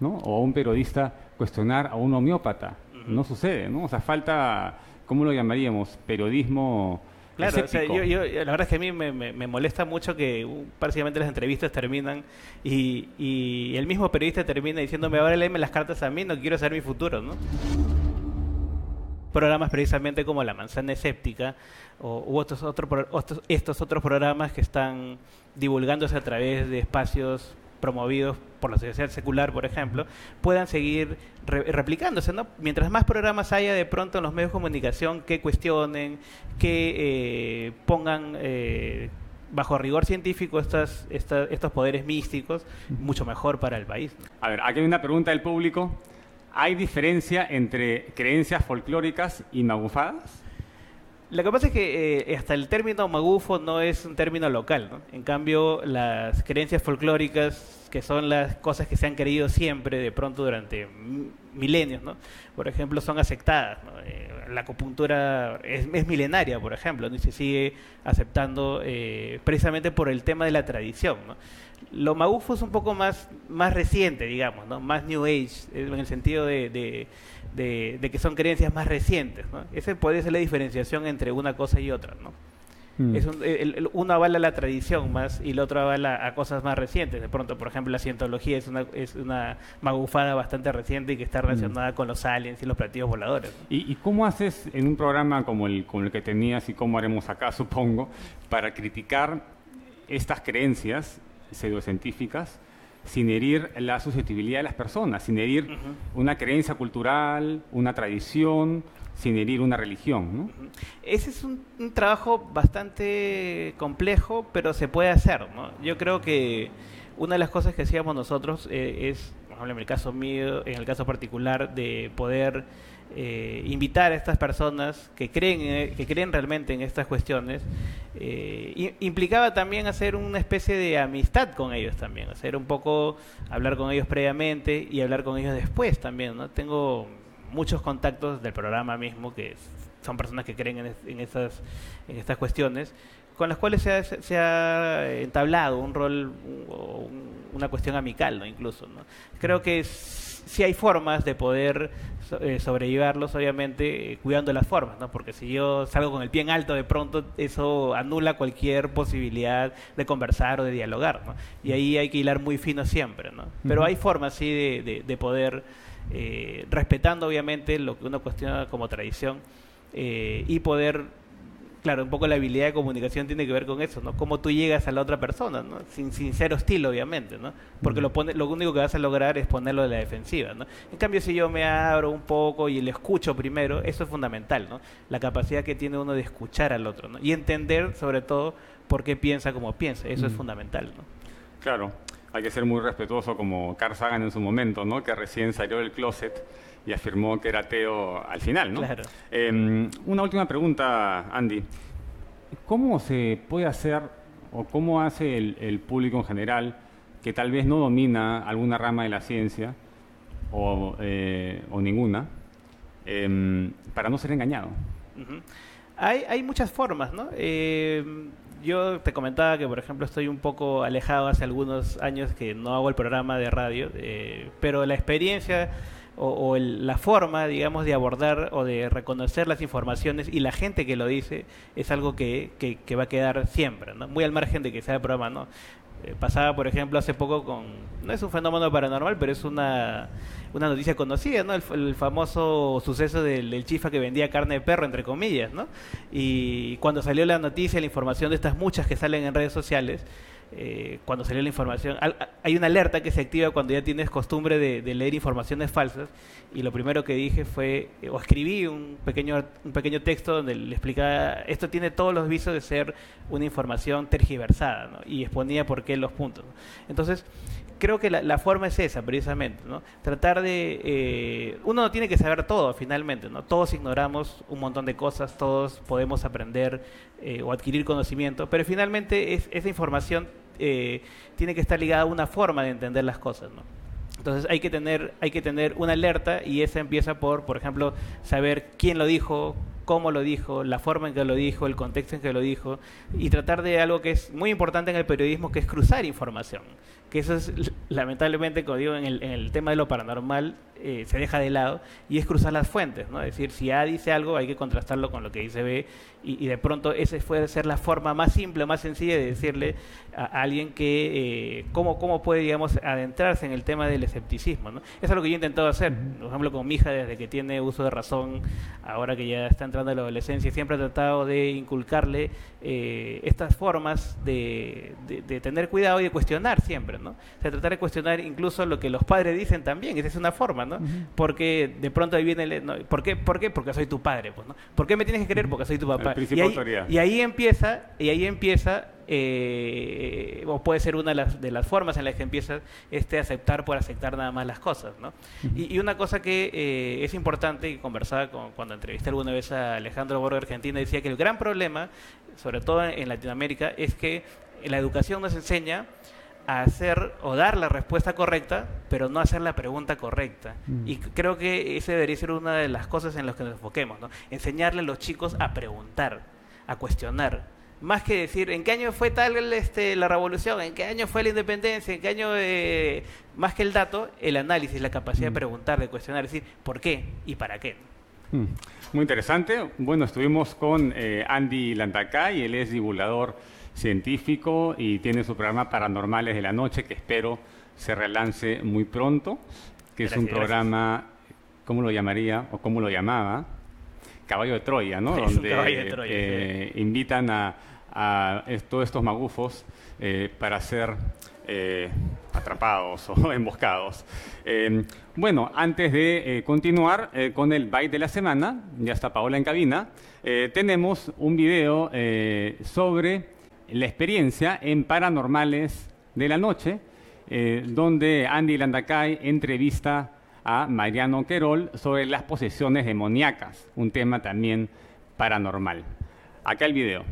¿no? O a un periodista cuestionar a un homeópata. No sucede, ¿no? O sea, falta, ¿cómo lo llamaríamos? Periodismo Claro, o sea, yo, yo- la verdad es que a mí me, me- me molesta mucho que uh, básicamente las entrevistas terminan y, y el mismo periodista termina diciéndome, ahora léeme las cartas a mí, no quiero saber mi futuro, ¿no? Programas precisamente como La Manzana Escéptica o, u otros, otro otros- estos otros programas que están divulgándose a través de espacios promovidos por la sociedad secular, por ejemplo, puedan seguir re- replicándose, ¿no? Mientras más programas haya de pronto en los medios de comunicación que cuestionen, que eh, pongan eh, bajo rigor científico estas, esta- estos poderes místicos, mucho mejor para el país. A ver, aquí hay una pregunta del público. ¿Hay diferencia entre creencias folclóricas y magufadas? Lo que pasa es que eh, hasta el término magufo no es un término local, ¿no? En cambio, las creencias folclóricas, que son las cosas que se han creído siempre, de pronto durante milenios, ¿no? Por ejemplo, son aceptadas. Eh, la acupuntura es, milenaria, por ejemplo, y se sigue aceptando eh, precisamente por el tema de la tradición, ¿no? Lo magufo es un poco más, más reciente, digamos, ¿no? Más New Age, eh, en el sentido de, de- de- de que son creencias más recientes, ¿no? Esa puede ser la diferenciación entre una cosa y otra, ¿no? Mm. Es un- el- el- uno avala la tradición más y el otro avala a cosas más recientes. De pronto, por ejemplo, la cientología es una, es una magufada bastante reciente y que está relacionada con los aliens y los platillos voladores. ¿no? ¿Y, y cómo haces en un programa como el, como el que tenías y cómo haremos acá, supongo, para criticar estas creencias pseudocientíficas sin herir la susceptibilidad de las personas, sin herir una creencia cultural, una tradición, sin herir una religión? ¿no? Ese es un, un trabajo bastante complejo, pero se puede hacer. ¿no? Yo creo que una de las cosas que hacíamos nosotros eh, es, por ejemplo, en el caso mío, en el caso particular, de poder eh, invitar a estas personas que creen, eh, que creen realmente en estas cuestiones, eh, implicaba también hacer una especie de amistad con ellos también, hacer un poco, hablar con ellos previamente y hablar con ellos después también. ¿no? Tengo muchos contactos del programa mismo que son personas que creen en, es- estas, en estas cuestiones, con las cuales se ha, se ha entablado un rol un- una cuestión amical, ¿no? incluso. ¿no? Creo que si hay formas de poder eh, sobrellevarlos, obviamente, eh, cuidando las formas, ¿no? porque si yo salgo con el pie en alto de pronto, eso anula cualquier posibilidad de conversar o de dialogar. ¿no? Y ahí hay que hilar muy fino siempre. ¿no? Pero hay formas, sí, de, de- de poder, eh, respetando obviamente lo que uno cuestiona como tradición, eh, y poder, claro, un poco la habilidad de comunicación tiene que ver con eso, ¿no? Cómo tú llegas a la otra persona, ¿no? Sin, sin ser hostil, obviamente, ¿no? Porque lo, pone, lo único que vas a lograr es ponerlo de la defensiva, ¿no? En cambio, si yo me abro un poco y le escucho primero, eso es fundamental, ¿no? La capacidad que tiene uno de escuchar al otro, ¿no? Y entender, sobre todo, por qué piensa como piensa, eso es Mm. fundamental, ¿no? Claro, hay que ser muy respetuoso como Carl Sagan en su momento, ¿no? que recién salió del closet y afirmó que era ateo al final. ¿no? Claro. Eh, una última pregunta, Andy. ¿Cómo se puede hacer o cómo hace el, el público en general que tal vez no domina alguna rama de la ciencia o, eh, o ninguna em, para no ser engañado? Hay, hay muchas formas, ¿no? Eh, yo te comentaba que, por ejemplo, estoy un poco alejado hace algunos años que no hago el programa de radio, eh, pero la experiencia o, la forma, digamos, de abordar o de reconocer las informaciones y la gente que lo dice es algo que, que- va a quedar siempre, ¿no? Muy al margen de que sea el programa, ¿no? Eh, pasaba, por ejemplo, hace poco con... No es un fenómeno paranormal, pero es una, una noticia conocida, ¿no? El famoso suceso del, del chifa que vendía carne de perro, entre comillas, ¿no? Y cuando salió la noticia, la información de estas muchas que salen en redes sociales, eh, cuando salió la información, al- hay una alerta que se activa cuando ya tienes costumbre de, leer informaciones falsas y lo primero que dije fue, eh, o escribí un pequeño, un pequeño texto donde le explicaba, esto tiene todos los visos de ser una información tergiversada y exponía por qué los puntos. Entonces, creo que la, la forma es esa, precisamente, ¿no? Tratar de... eh, uno no tiene que saber todo, finalmente, ¿no? Todos ignoramos un montón de cosas, todos podemos aprender eh, o adquirir conocimiento, pero finalmente es, esa información eh, tiene que estar ligada a una forma de entender las cosas, ¿no? Entonces hay que tener hay que tener una alerta y esa empieza por, por ejemplo, saber quién lo dijo, cómo lo dijo, la forma en que lo dijo, el contexto en que lo dijo y tratar de algo que es muy importante en el periodismo, que es cruzar información. Que eso es lamentablemente, como digo, en el, tema de lo paranormal eh, se deja de lado y es cruzar las fuentes, ¿no? Es decir, si A dice algo hay que contrastarlo con lo que dice B y, de pronto esa puede ser la forma más simple, más sencilla de decirle a, alguien que eh, cómo, cómo puede, digamos, adentrarse en el tema del escepticismo, ¿no? Eso es lo que yo he intentado hacer, por ejemplo, con mi hija desde que tiene uso de razón, ahora que ya está entrando a la adolescencia, siempre he tratado de inculcarle eh, estas formas de- de tener cuidado y de cuestionar siempre, ¿no? O sea, tratar de cuestionar incluso lo que los padres dicen también, esa es una forma, ¿no? Porque de pronto ahí viene, el, no, ¿por, qué, ¿por qué? Porque soy tu padre, pues, ¿no? ¿Por qué me tienes que querer? Porque soy tu papá. principio y, ahí, y ahí empieza, y ahí empieza, eh, o puede ser una de las, de las formas en las que empieza este aceptar por aceptar nada más las cosas, ¿no? y, y una cosa que eh, es importante, y conversaba con, cuando entrevisté alguna vez a Alejandro Borgo de Argentina, decía que el gran problema, sobre todo en Latinoamérica, es que la educación nos enseña a hacer o dar la respuesta correcta, pero no hacer la pregunta correcta. Mm. Y creo que esa debería ser una de las cosas en las que nos enfoquemos, ¿no? Enseñarle a los chicos a preguntar, a cuestionar. Más que decir, ¿en qué año fue tal este, la revolución? ¿En qué año fue la independencia? ¿En qué año...? eh, Más que el dato, el análisis, la capacidad de preguntar, de cuestionar, decir, ¿por qué y para qué? Mm, Muy interesante. Bueno, estuvimos con eh, Andy Landacay, él es divulgador científico y tiene su programa Paranormales de la Noche, que espero se relance muy pronto, que es un gracias. programa, ¿cómo lo llamaría o cómo lo llamaba? Caballo de Troya, ¿no? Es Donde de Troya, eh, invitan a, todos estos magufos eh, para ser eh, atrapados o emboscados. Eh, bueno, antes de eh, continuar con el byte de la semana, ya está Paola en cabina, tenemos un video sobre la experiencia en Paranormales de la Noche, eh, donde Andy Landacay entrevista a Mariano Querol sobre las posesiones demoníacas, un tema también paranormal. Acá el video.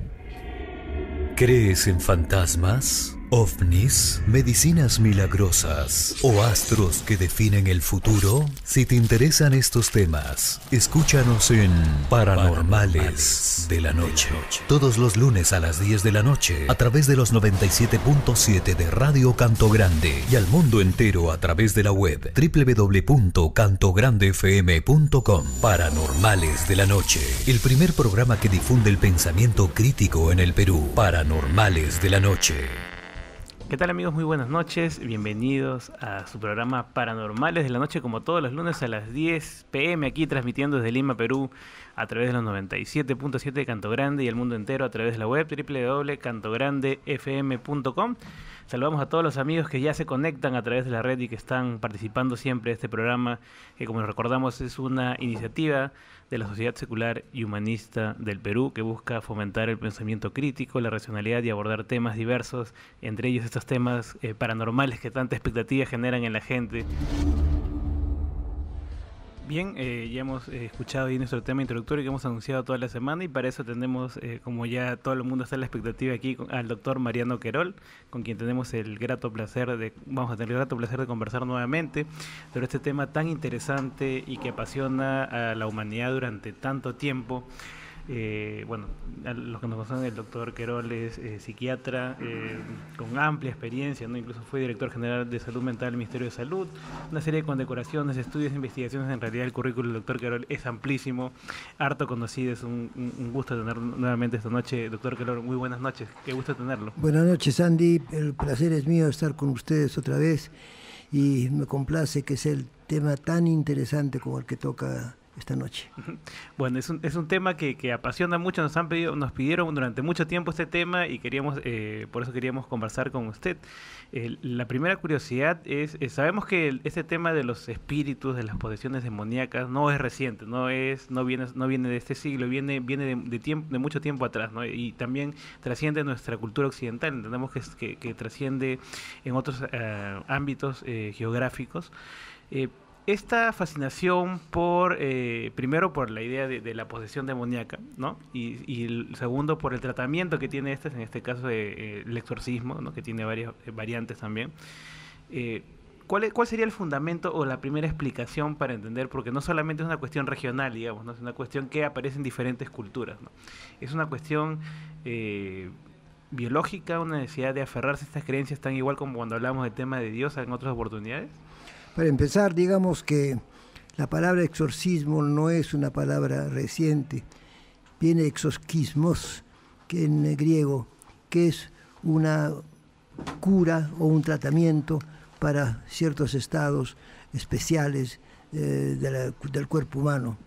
¿Crees en fantasmas? ¿Ovnis? ¿Medicinas milagrosas? ¿O astros que definen el futuro? Si te interesan estos temas, escúchanos en Paranormales de la Noche. Todos los lunes a las 10 de la noche a través de los 97.7 de Radio Canto Grande y al mundo entero a través de la web www.cantograndefm.com. Paranormales de la Noche, el primer programa que difunde el pensamiento crítico en el Perú. Paranormales de la Noche. ¿Qué tal amigos? Muy buenas noches. Bienvenidos a su programa Paranormales de la Noche, como todos los lunes a las 10 pm, aquí transmitiendo desde Lima, Perú, a través de los 97.7 de Canto Grande y el mundo entero a través de la web www.cantograndefm.com. Saludamos a todos los amigos que ya se conectan a través de la red y que están participando siempre de este programa, que como recordamos es una iniciativa de la Sociedad Secular y Humanista del Perú que busca fomentar el pensamiento crítico, la racionalidad y abordar temas diversos, entre ellos estos temas eh, paranormales que tanta expectativa generan en la gente. Bien, eh, ya hemos eh, escuchado ahí nuestro tema introductorio que hemos anunciado toda la semana y para eso tenemos, eh, como ya todo el mundo está en la expectativa aquí, al doctor Mariano Querol, con quien tenemos el grato placer de, vamos a tener el grato placer de conversar nuevamente sobre este tema tan interesante y que apasiona a la humanidad durante tanto tiempo. Eh, bueno, los que nos conocen, el doctor Querol es eh, psiquiatra eh, con amplia experiencia, ¿no? incluso fue director general de salud mental del Ministerio de Salud, una serie de condecoraciones, estudios, investigaciones, en realidad el currículum del doctor Querol es amplísimo, harto conocido, es un gusto tenerlo nuevamente esta noche, doctor Querol, muy buenas noches, qué gusto tenerlo. Buenas noches, Andy. El placer es mío estar con ustedes otra vez y me complace que sea el tema tan interesante como el que toca esta noche. Bueno, es un, es un tema que, que apasiona mucho, nos han pedido, nos pidieron durante mucho tiempo este tema y queríamos, eh, por eso queríamos conversar con usted. La primera curiosidad es, eh, sabemos que este tema de los espíritus, de las posesiones demoníacas, no es reciente, no es, no viene, no viene de este siglo, viene, viene de, tiempo, de mucho tiempo atrás, ¿no? Y también trasciende nuestra cultura occidental, entendemos que, que, trasciende en otros eh, ámbitos geográficos. Esta fascinación por, eh, primero por la idea de, la posesión demoníaca, ¿no? Y, segundo por el tratamiento que tiene este, en este caso eh, el exorcismo, ¿no? Que tiene varias eh, variantes también. ¿cuál, ¿Cuál sería el fundamento o la primera explicación para entender? Porque no solamente es una cuestión regional, digamos, ¿no? Es una cuestión que aparece en diferentes culturas, ¿no? Es una cuestión... biológica, una necesidad de aferrarse a estas creencias tan igual como cuando hablamos del tema de Dios en otras oportunidades? Para empezar, digamos que La palabra exorcismo no es una palabra reciente, viene exorquismos, que en griego, que es una cura o un tratamiento para ciertos estados especiales eh, del cuerpo humano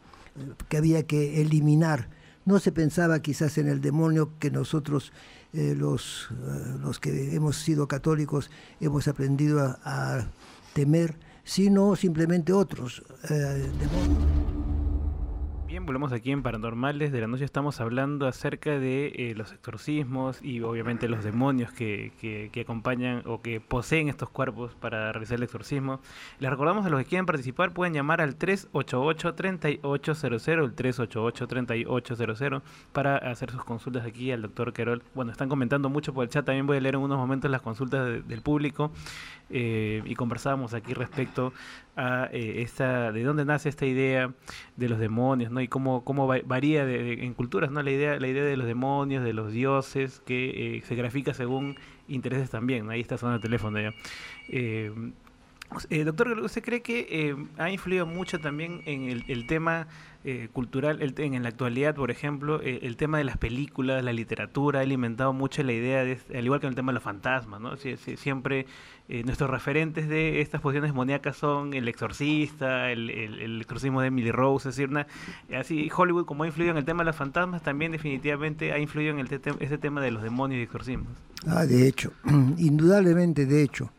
que había que eliminar. No se pensaba quizás en el demonio que nosotros, eh, los, eh, los que hemos sido católicos, hemos aprendido a temer, sino simplemente otros eh, demonios. Bien, volvemos aquí en Paranormales de la Noche. Estamos hablando acerca de eh, los exorcismos y obviamente los demonios que, que- que acompañan o que poseen estos cuerpos para realizar el exorcismo. Les recordamos a los que quieran participar pueden llamar al 388-3800, el 388-3800 para hacer sus consultas aquí al doctor Querol. Bueno, están comentando mucho por el chat, también voy a leer en unos momentos las consultas de- del público eh, y conversábamos aquí respecto a eh, esta, de dónde nace esta idea de los demonios, ¿no? Y cómo, cómo va- varía de- en culturas, ¿no? La idea, la idea de los demonios, de los dioses, que eh, se grafica según intereses también. Ahí está sonando el teléfono. Eh, eh, doctor, ¿usted cree que eh, ha influido mucho también en el, tema eh, cultural, en la actualidad, por ejemplo, eh, el tema de las películas, la literatura, ha alimentado mucho la idea, de, al igual que el tema de los fantasmas, ¿no? Sie- sie- siempre nuestros referentes de estas posiciones demoníacas son el exorcista, el, exorcismo de Emily Rose, es decir, así Hollywood como ha influido en el tema de los fantasmas, también definitivamente ha influido en el te- ese tema de los demonios y exorcismos. Ah, de hecho, indudablemente de hecho,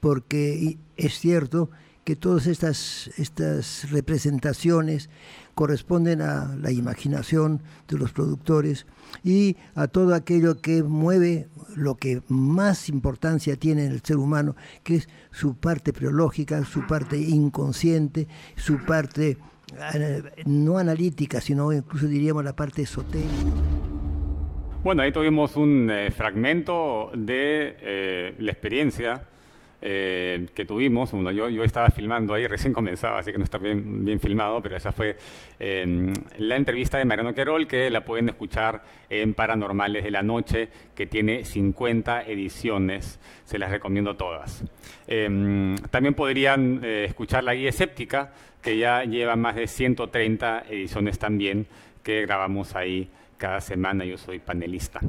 porque es cierto que todas estas, estas representaciones corresponden a la imaginación de los productores y a todo aquello que mueve lo que más importancia tiene en el ser humano, que es su parte preológica, su parte inconsciente, su parte eh, no analítica, sino incluso diríamos la parte esotérica. Bueno, ahí tuvimos un eh, fragmento de eh, la experiencia eh, que tuvimos. Bueno, yo, yo estaba filmando ahí, recién comenzaba, así que no está bien, bien filmado, pero esa fue eh, la entrevista de Mariano Querol, que la pueden escuchar en Paranormales de la Noche, que tiene 50 ediciones. Se las recomiendo todas. Eh, también podrían eh, escuchar la guía escéptica, que ya lleva más de 130 ediciones también, que grabamos ahí cada semana yo soy panelista.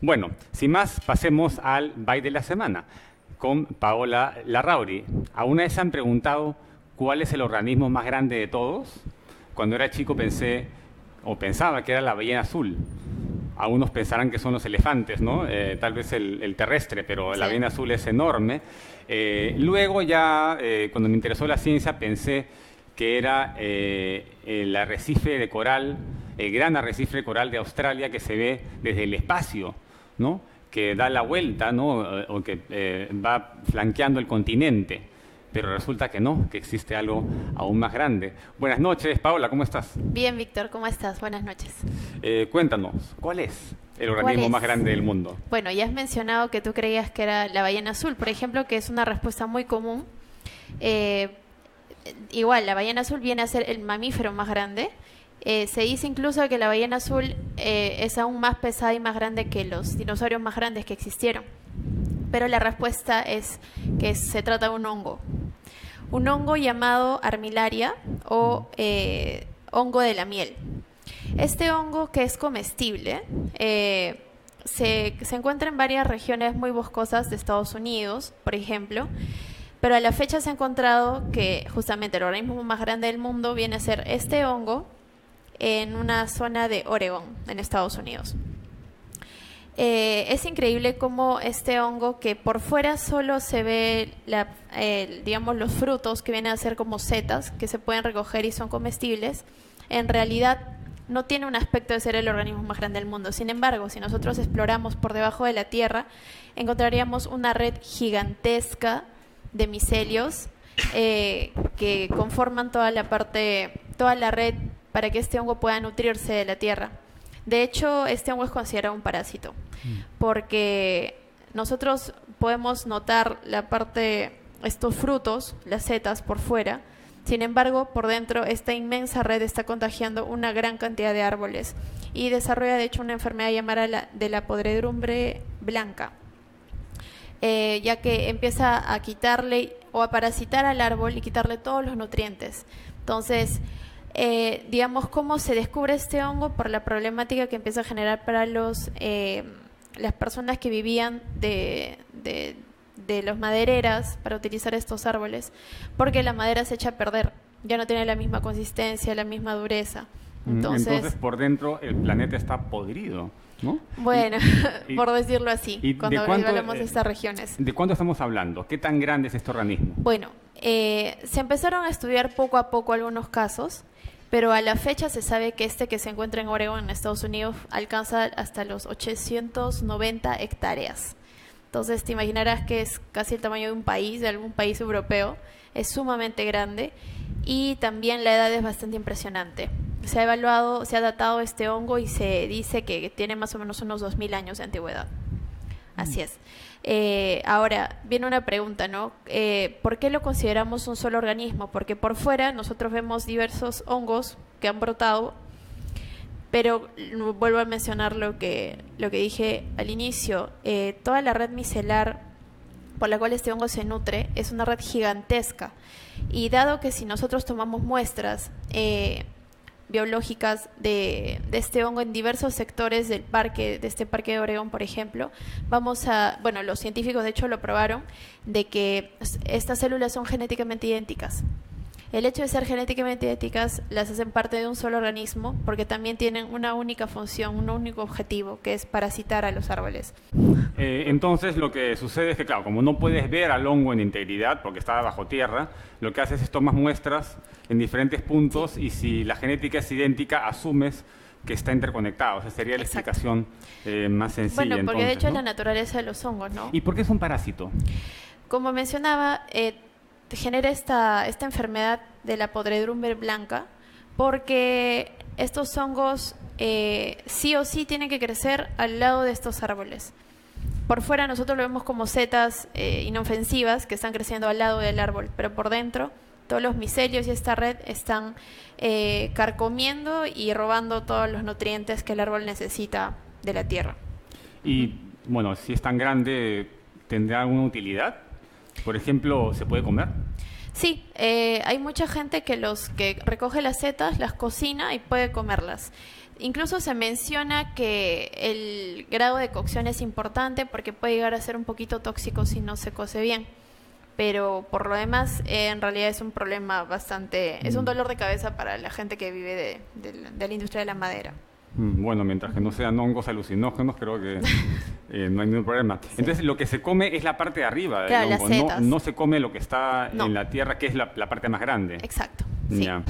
Bueno, sin más, pasemos al baile de la semana con Paola Larrauri. ¿A una vez han preguntado cuál es el organismo más grande de todos? Cuando era chico pensé, o pensaba que era la ballena azul. Algunos pensarán que son los elefantes, ¿no? Eh, tal vez el, el terrestre, pero la ballena azul es enorme. Eh, luego ya, eh, cuando me interesó la ciencia, pensé que era el arrecife de coral, el gran arrecife de coral de Australia que se ve desde el espacio, ¿no? Que da la vuelta, ¿no? O que eh, va flanqueando el continente. Pero resulta que no, que existe algo aún más grande. Buenas noches, Paola, ¿cómo estás? Bien, Víctor, ¿cómo estás? Buenas noches. Eh, cuéntanos, ¿cuál es el ¿Cuál organismo más grande del mundo? Bueno, ya has mencionado que tú creías que era la ballena azul, por ejemplo, que es una respuesta muy común. Eh, igual, la ballena azul viene a ser el mamífero más grande. Eh, se dice incluso que la ballena azul eh, es aún más pesada y más grande que los dinosaurios más grandes que existieron. Pero la respuesta es que se trata de un hongo. Un hongo llamado armilaria o eh, hongo de la miel. Este hongo que es comestible se, se encuentra en varias regiones muy boscosas de Estados Unidos, por ejemplo, pero a la fecha se ha encontrado que justamente el organismo más grande del mundo viene a ser este hongo en una zona de Oregon, en Estados Unidos. Eh, es increíble cómo este hongo que por fuera solo se ve, digamos, los frutos que vienen a ser como setas que se pueden recoger y son comestibles, en realidad no tiene un aspecto de ser el organismo más grande del mundo. Sin embargo, si nosotros exploramos por debajo de la tierra, encontraríamos una red gigantesca de micelios eh, que conforman toda la parte, toda la red para que este hongo pueda nutrirse de la tierra. De hecho, este hongo es considerado un parásito, porque nosotros podemos notar la parte, estos frutos, las setas por fuera, sin embargo, por dentro esta inmensa red está contagiando una gran cantidad de árboles y desarrolla de hecho una enfermedad llamada la, de la podredumbre blanca, eh, ya que empieza a quitarle o a parasitar al árbol y quitarle todos los nutrientes. Entonces, eh, digamos, cómo se descubre este hongo por la problemática que empieza a generar para los eh, las personas que vivían de, de, de los madereras para utilizar estos árboles, porque la madera se echa a perder, ya no tiene la misma consistencia, la misma dureza. Mm, Entonces, Entonces, por dentro el planeta está podrido, ¿no? bueno, y- por decirlo así, ¿Y de cuando cuánto, hablamos de eh, estas regiones. ¿De cuánto estamos hablando? ¿Qué tan grande es este organismo? Bueno, eh, se empezaron a estudiar poco a poco algunos casos, pero a la fecha se sabe que este que se encuentra en Oregon, en Estados Unidos, alcanza hasta los 890 hectáreas. Entonces te imaginarás que es casi el tamaño de un país, de algún país europeo. Es sumamente grande y también la edad es bastante impresionante. Se ha evaluado, se ha datado este hongo y se dice que tiene más o menos unos 2.000 años de antigüedad. Así es. Eh, ahora, viene una pregunta, ¿no? Eh, ¿Por qué lo consideramos un solo organismo? Porque por fuera nosotros vemos diversos hongos que han brotado, pero vuelvo a mencionar lo que, lo que dije al inicio. eh, toda la red micelar por la cual este hongo se nutre es una red gigantesca. Y dado que si nosotros tomamos muestras eh, biológicas de, este hongo en diversos sectores del parque, de este parque de Oregón, por ejemplo, vamos a, bueno, los científicos de hecho lo probaron, de que estas células son genéticamente idénticas. El hecho de ser genéticamente idénticas las hacen parte de un solo organismo porque también tienen una única función, un único objetivo, que es parasitar a los árboles. Eh, entonces lo que sucede es que, claro, como no puedes ver al hongo en integridad porque está bajo tierra, lo que haces es tomas muestras en diferentes puntos y si la genética es idéntica, asumes que está interconectado. Esa sería la explicación eh, más sencilla. Bueno, porque de entonces, hecho es ¿no? la naturaleza de los hongos, ¿no? ¿Y por qué es un parásito? Como mencionaba, eh, genera esta, esta enfermedad de la podredumbre blanca porque estos hongos eh, sí o sí tienen que crecer al lado de estos árboles. Por fuera nosotros lo vemos como setas eh, inofensivas que están creciendo al lado del árbol, pero por dentro todos los micelios y esta red están eh, carcomiendo y robando todos los nutrientes que el árbol necesita de la tierra. Y bueno, si es tan grande, ¿tendrá alguna utilidad? Por ejemplo, ¿se puede comer? Sí, eh, hay mucha gente que los que recoge las setas, las cocina y puede comerlas. Incluso se menciona que el grado de cocción es importante porque puede llegar a ser un poquito tóxico si no se cose bien. Pero por lo demás, eh, en realidad es un problema bastante, es un Mm. dolor de cabeza para la gente que vive de, de la- de la industria de la madera. Mm, Bueno, mientras que no sean hongos alucinógenos, creo que eh, no hay ningún problema. Entonces, lo que se come es la parte de arriba del Claro, hongo, no, setas. no se come lo que está No. en la tierra, que es la, la parte más grande. Exacto. Ya.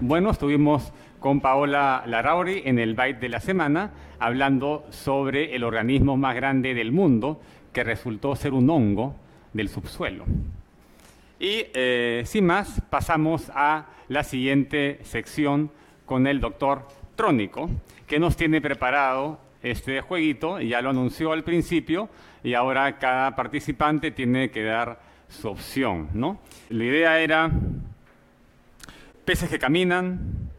Bueno, estuvimos con Paola Larrauri en el Byte de la semana hablando sobre el organismo más grande del mundo que resultó ser un hongo del subsuelo. Y eh, sin más, pasamos a la siguiente sección con el doctor Trónico, que nos tiene preparado este jueguito, ya lo anunció al principio, y ahora cada participante tiene que dar su opción, ¿no? La idea era peces que caminan,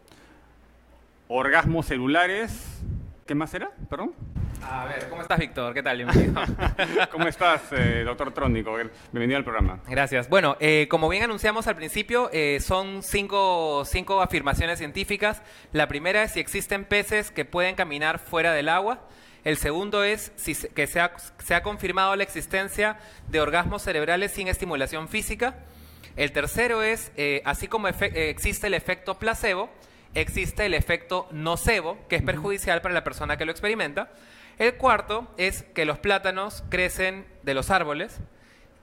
orgasmos celulares, ¿qué más era? Perdón. A ver, ¿cómo estás, Víctor? ¿Qué tal? Bienvenido. ¿Cómo estás, eh, doctor Trónico? Bienvenido al programa. Gracias. Bueno, eh, como bien anunciamos al principio, eh, son cinco, cinco afirmaciones científicas. La primera es si existen peces que pueden caminar fuera del agua. El segundo es si se- que se ha, se ha confirmado la existencia de orgasmos cerebrales sin estimulación física. El tercero es, eh, así como eh, existe el efecto placebo, existe el efecto nocebo, que es perjudicial para la persona que lo experimenta. El cuarto es que los plátanos crecen de los árboles.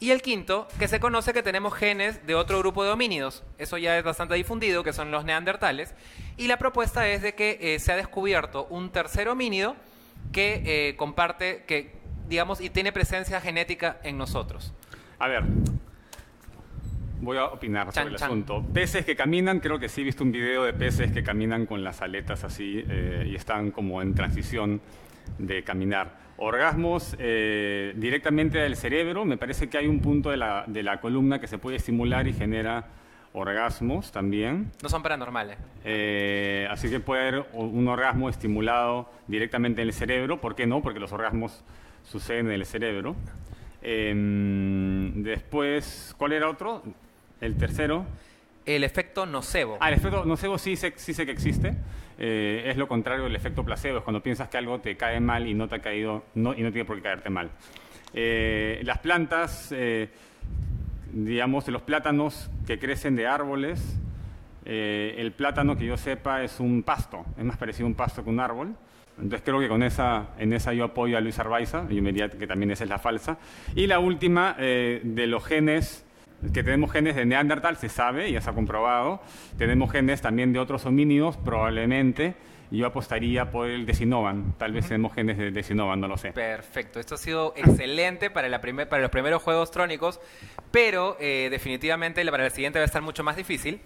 Y el quinto, que se conoce que tenemos genes de otro grupo de homínidos. Eso ya es bastante difundido, que son los neandertales. Y la propuesta es de que eh, se ha descubierto un tercer homínido que eh, comparte, que digamos, y tiene presencia genética en nosotros. A ver, voy a opinar sobre el chan. asunto. Peces que caminan, creo que sí he visto un video de peces que caminan con las aletas así eh, y están como en transición de caminar. Orgasmos eh, directamente del cerebro, me parece que hay un punto de la, de la columna que se puede estimular y genera orgasmos también. No son paranormales. Eh, así que puede haber un orgasmo estimulado directamente en el cerebro. ¿Por qué no? Porque los orgasmos suceden en el cerebro. Em, después, ¿cuál era otro? El tercero. el efecto nocebo. Ah, el efecto nocebo sí sé, sí sé que existe. Eh, es lo contrario del efecto placebo, es cuando piensas que algo te cae mal y no te ha caído, no, y no tiene por qué caerte mal. Eh, las plantas, eh, digamos, los plátanos que crecen de árboles, eh, el plátano que yo sepa es un pasto, es más parecido a un pasto que un árbol. Entonces creo que con esa, en esa yo apoyo a Luis Arbaiza, yo me diría que también esa es la falsa. Y la última, eh, de los genes, que tenemos genes de Neandertal, se sabe, ya se ha comprobado. Tenemos genes también de otros homínidos, probablemente. Yo apostaría por el de Sinovan. Tal vez tenemos genes de, de Sinovan, no lo sé. Perfecto, esto ha sido excelente para, la primer- para los primeros juegos trónicos, pero eh, definitivamente para el siguiente va a estar mucho más difícil.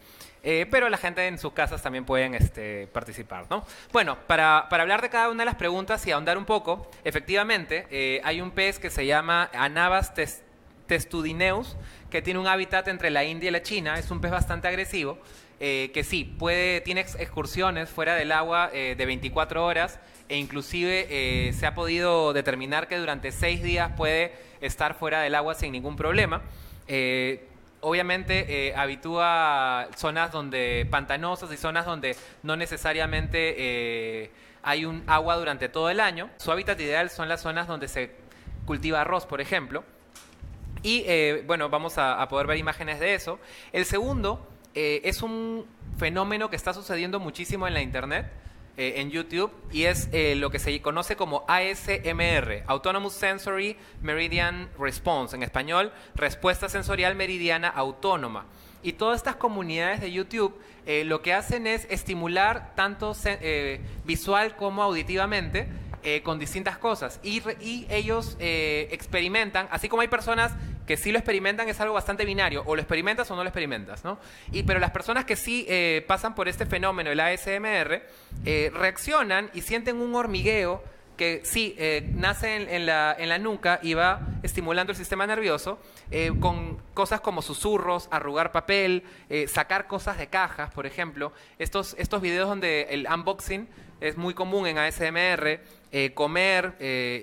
Eh, pero la gente en sus casas también pueden este, participar, ¿no? Bueno, para, para hablar de cada una de las preguntas y ahondar un poco, efectivamente, eh, hay un pez que se llama Anabas tes- testudineus, que tiene un hábitat entre la India y la China, es un pez bastante agresivo, eh, que sí, puede, tiene ex- excursiones fuera del agua eh, de 24 horas e inclusive eh, se ha podido determinar que durante seis días puede estar fuera del agua sin ningún problema. Obviamente habitúa zonas donde pantanosas y zonas donde no necesariamente hay un agua durante todo el año. Su hábitat ideal son las zonas donde se cultiva arroz, por ejemplo. Y eh, bueno, vamos a, poder ver imágenes de eso. El segundo eh, es un fenómeno que está sucediendo muchísimo en la internet, eh, en YouTube, y es eh, lo que se conoce como ASMR, Autonomous Sensory Meridian Response, en español, Respuesta Sensorial Meridiana Autónoma. Y todas estas comunidades de YouTube lo que hacen es estimular tanto visual como auditivamente con distintas cosas. Y, ellos experimentan, así como hay personas que sí lo experimentan, es algo bastante binario, o lo experimentas o no lo experimentas, ¿no? Y, pero las personas que sí eh, pasan por este fenómeno, el ASMR, eh, reaccionan y sienten un hormigueo que sí, eh, nace en, la, en la nuca y va estimulando el sistema nervioso eh, con cosas como susurros, arrugar papel, eh, sacar cosas de cajas, por ejemplo. Estos, estos videos donde el unboxing es muy común en ASMR, comer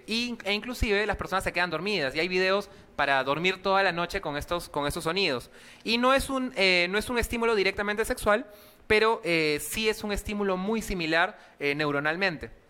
y- e inclusive las personas se quedan dormidas y hay videos para dormir toda la noche con estos, con sonidos. Y no es un, no es un estímulo directamente sexual, pero sí es un estímulo muy similar neuronalmente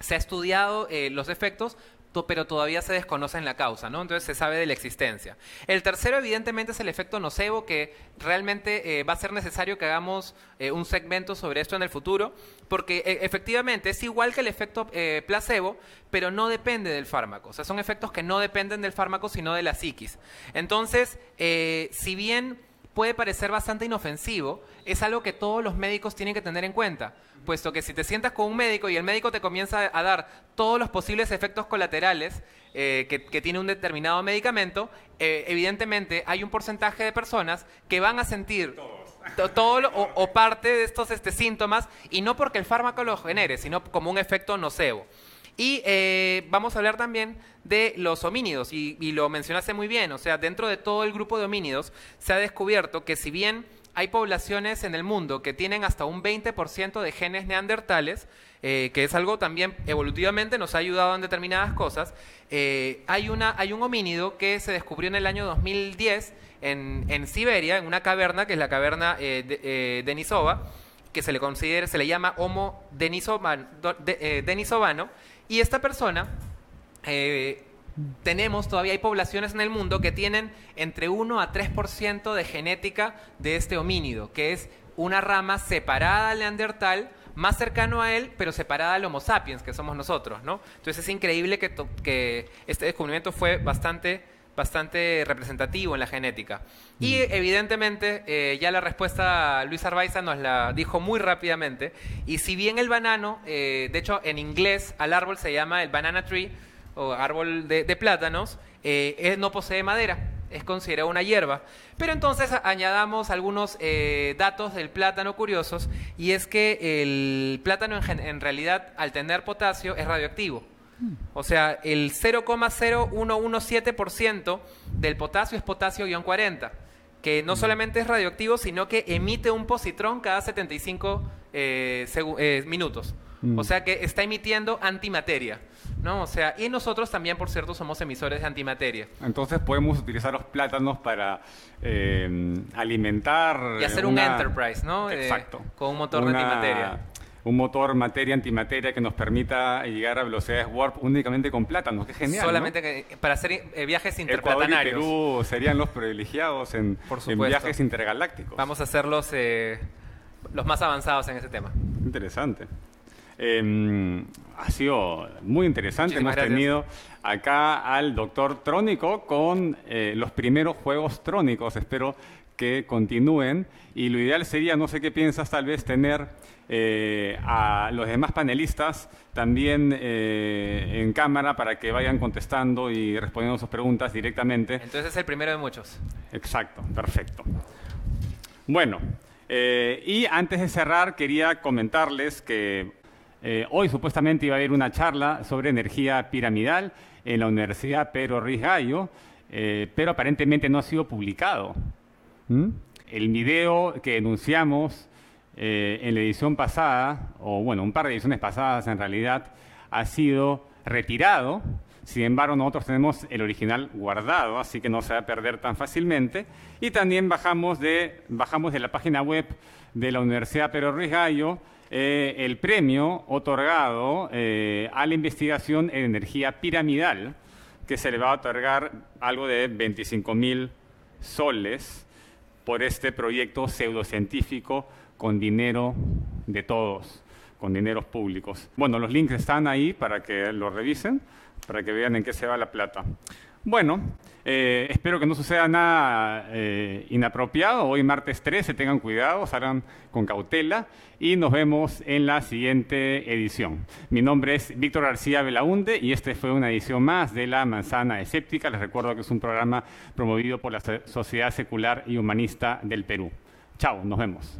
se ha estudiado eh, los efectos, to- pero todavía se desconocen la causa, ¿no? Entonces se sabe de la existencia. El tercero, evidentemente, es el efecto nocebo, que realmente eh, va a ser necesario que hagamos eh, un segmento sobre esto en el futuro, porque eh, efectivamente es igual que el efecto placebo, pero no depende del fármaco. O sea, son efectos que no dependen del fármaco, sino de la psiquis. Entonces, si bien puede parecer bastante inofensivo, es algo que todos los médicos tienen que tener en cuenta, puesto que si te sientas con un médico y el médico te comienza a dar todos los posibles efectos colaterales eh, que, tiene un determinado medicamento, eh, evidentemente hay un porcentaje de personas que van a sentir to- todo lo- o, parte de estos este, síntomas y no porque el fármaco lo genere, sino como un efecto nocebo. Y eh, vamos a hablar también de los homínidos, y, lo mencionaste muy bien, o sea, dentro de todo el grupo de homínidos se ha descubierto que si bien hay poblaciones en el mundo que tienen hasta un 20% de genes neandertales, eh, que es algo también evolutivamente nos ha ayudado en determinadas cosas, eh, hay, una, hay un homínido que se descubrió en el año 2010 en, en Siberia, en una caverna, que es la caverna eh, de- eh, Denisova, que se le considera, se le llama Homo do- de- denisovano, y esta persona, eh, tenemos, todavía hay poblaciones en el mundo que tienen entre 1 a 3% de genética de este homínido, que es una rama separada al neandertal, más cercano a él, pero separada al Homo sapiens, que somos nosotros, ¿no? Entonces es increíble que, que este descubrimiento fue bastante, bastante representativo en la genética. Y evidentemente, eh, ya la respuesta Luis Arbaiza nos la dijo muy rápidamente. Y si bien el banano, eh, de hecho en inglés al árbol se llama el banana tree o árbol de, de plátanos, eh, él no posee madera, es considerado una hierba. Pero entonces añadamos algunos eh, datos del plátano curiosos y es que el plátano en, en realidad al tener potasio es radioactivo. O sea, el 0,0117% del potasio es potasio-40, que no solamente es radioactivo, sino que emite un positrón cada 75 eh, eh, minutos. Mm. O sea que está emitiendo antimateria. ¿no? O sea, y nosotros también, por cierto, somos emisores de antimateria. Entonces podemos utilizar los plátanos para eh, alimentar... Y hacer un enterprise, ¿no? Eh, Exacto. con un motor de antimateria un motor materia-antimateria que nos permita llegar a velocidades warp únicamente con plátanos. Qué genial. Solamente para hacer eh, viajes interplatanarios. Ecuador Perú serían los privilegiados en, viajes intergalácticos. Vamos a ser los, los más avanzados en ese tema. Interesante. Em, ha sido muy interesante. Hemos tenido acá al doctor Trónico con eh, los primeros juegos trónicos. Espero que continúen. Y lo ideal sería, no sé qué piensas, tal vez tener eh, a los demás panelistas también eh, en cámara para que vayan contestando y respondiendo sus preguntas directamente. Entonces es el primero de muchos. Exacto, perfecto. Bueno, y antes de cerrar, quería comentarles que eh, hoy supuestamente iba a haber una charla sobre energía piramidal en la Universidad Pedro Ruiz Gallo, eh, pero aparentemente no ha sido publicado. El video que denunciamos eh, en la edición pasada, o bueno, un par de ediciones pasadas en realidad, ha sido retirado. Sin embargo, nosotros tenemos el original guardado, así que no se va a perder tan fácilmente. Y también bajamos de, bajamos de la página web de la Universidad Pedro Ruiz Gallo eh, el premio otorgado eh, a la investigación en energía piramidal, que se le va a otorgar algo de 25 mil soles por este proyecto pseudocientífico con dinero de todos, con dineros públicos. Bueno, los links están ahí para que lo revisen, para que vean en qué se va la plata. Bueno, eh, espero que no suceda nada eh, inapropiado. Hoy martes 13, tengan cuidado, salgan con cautela y nos vemos en la siguiente edición. Mi nombre es Víctor García Belaunde y este fue una edición más de La Manzana Escéptica. Les recuerdo que es un programa promovido por la Sociedad Secular y Humanista del Perú. Chao, nos vemos.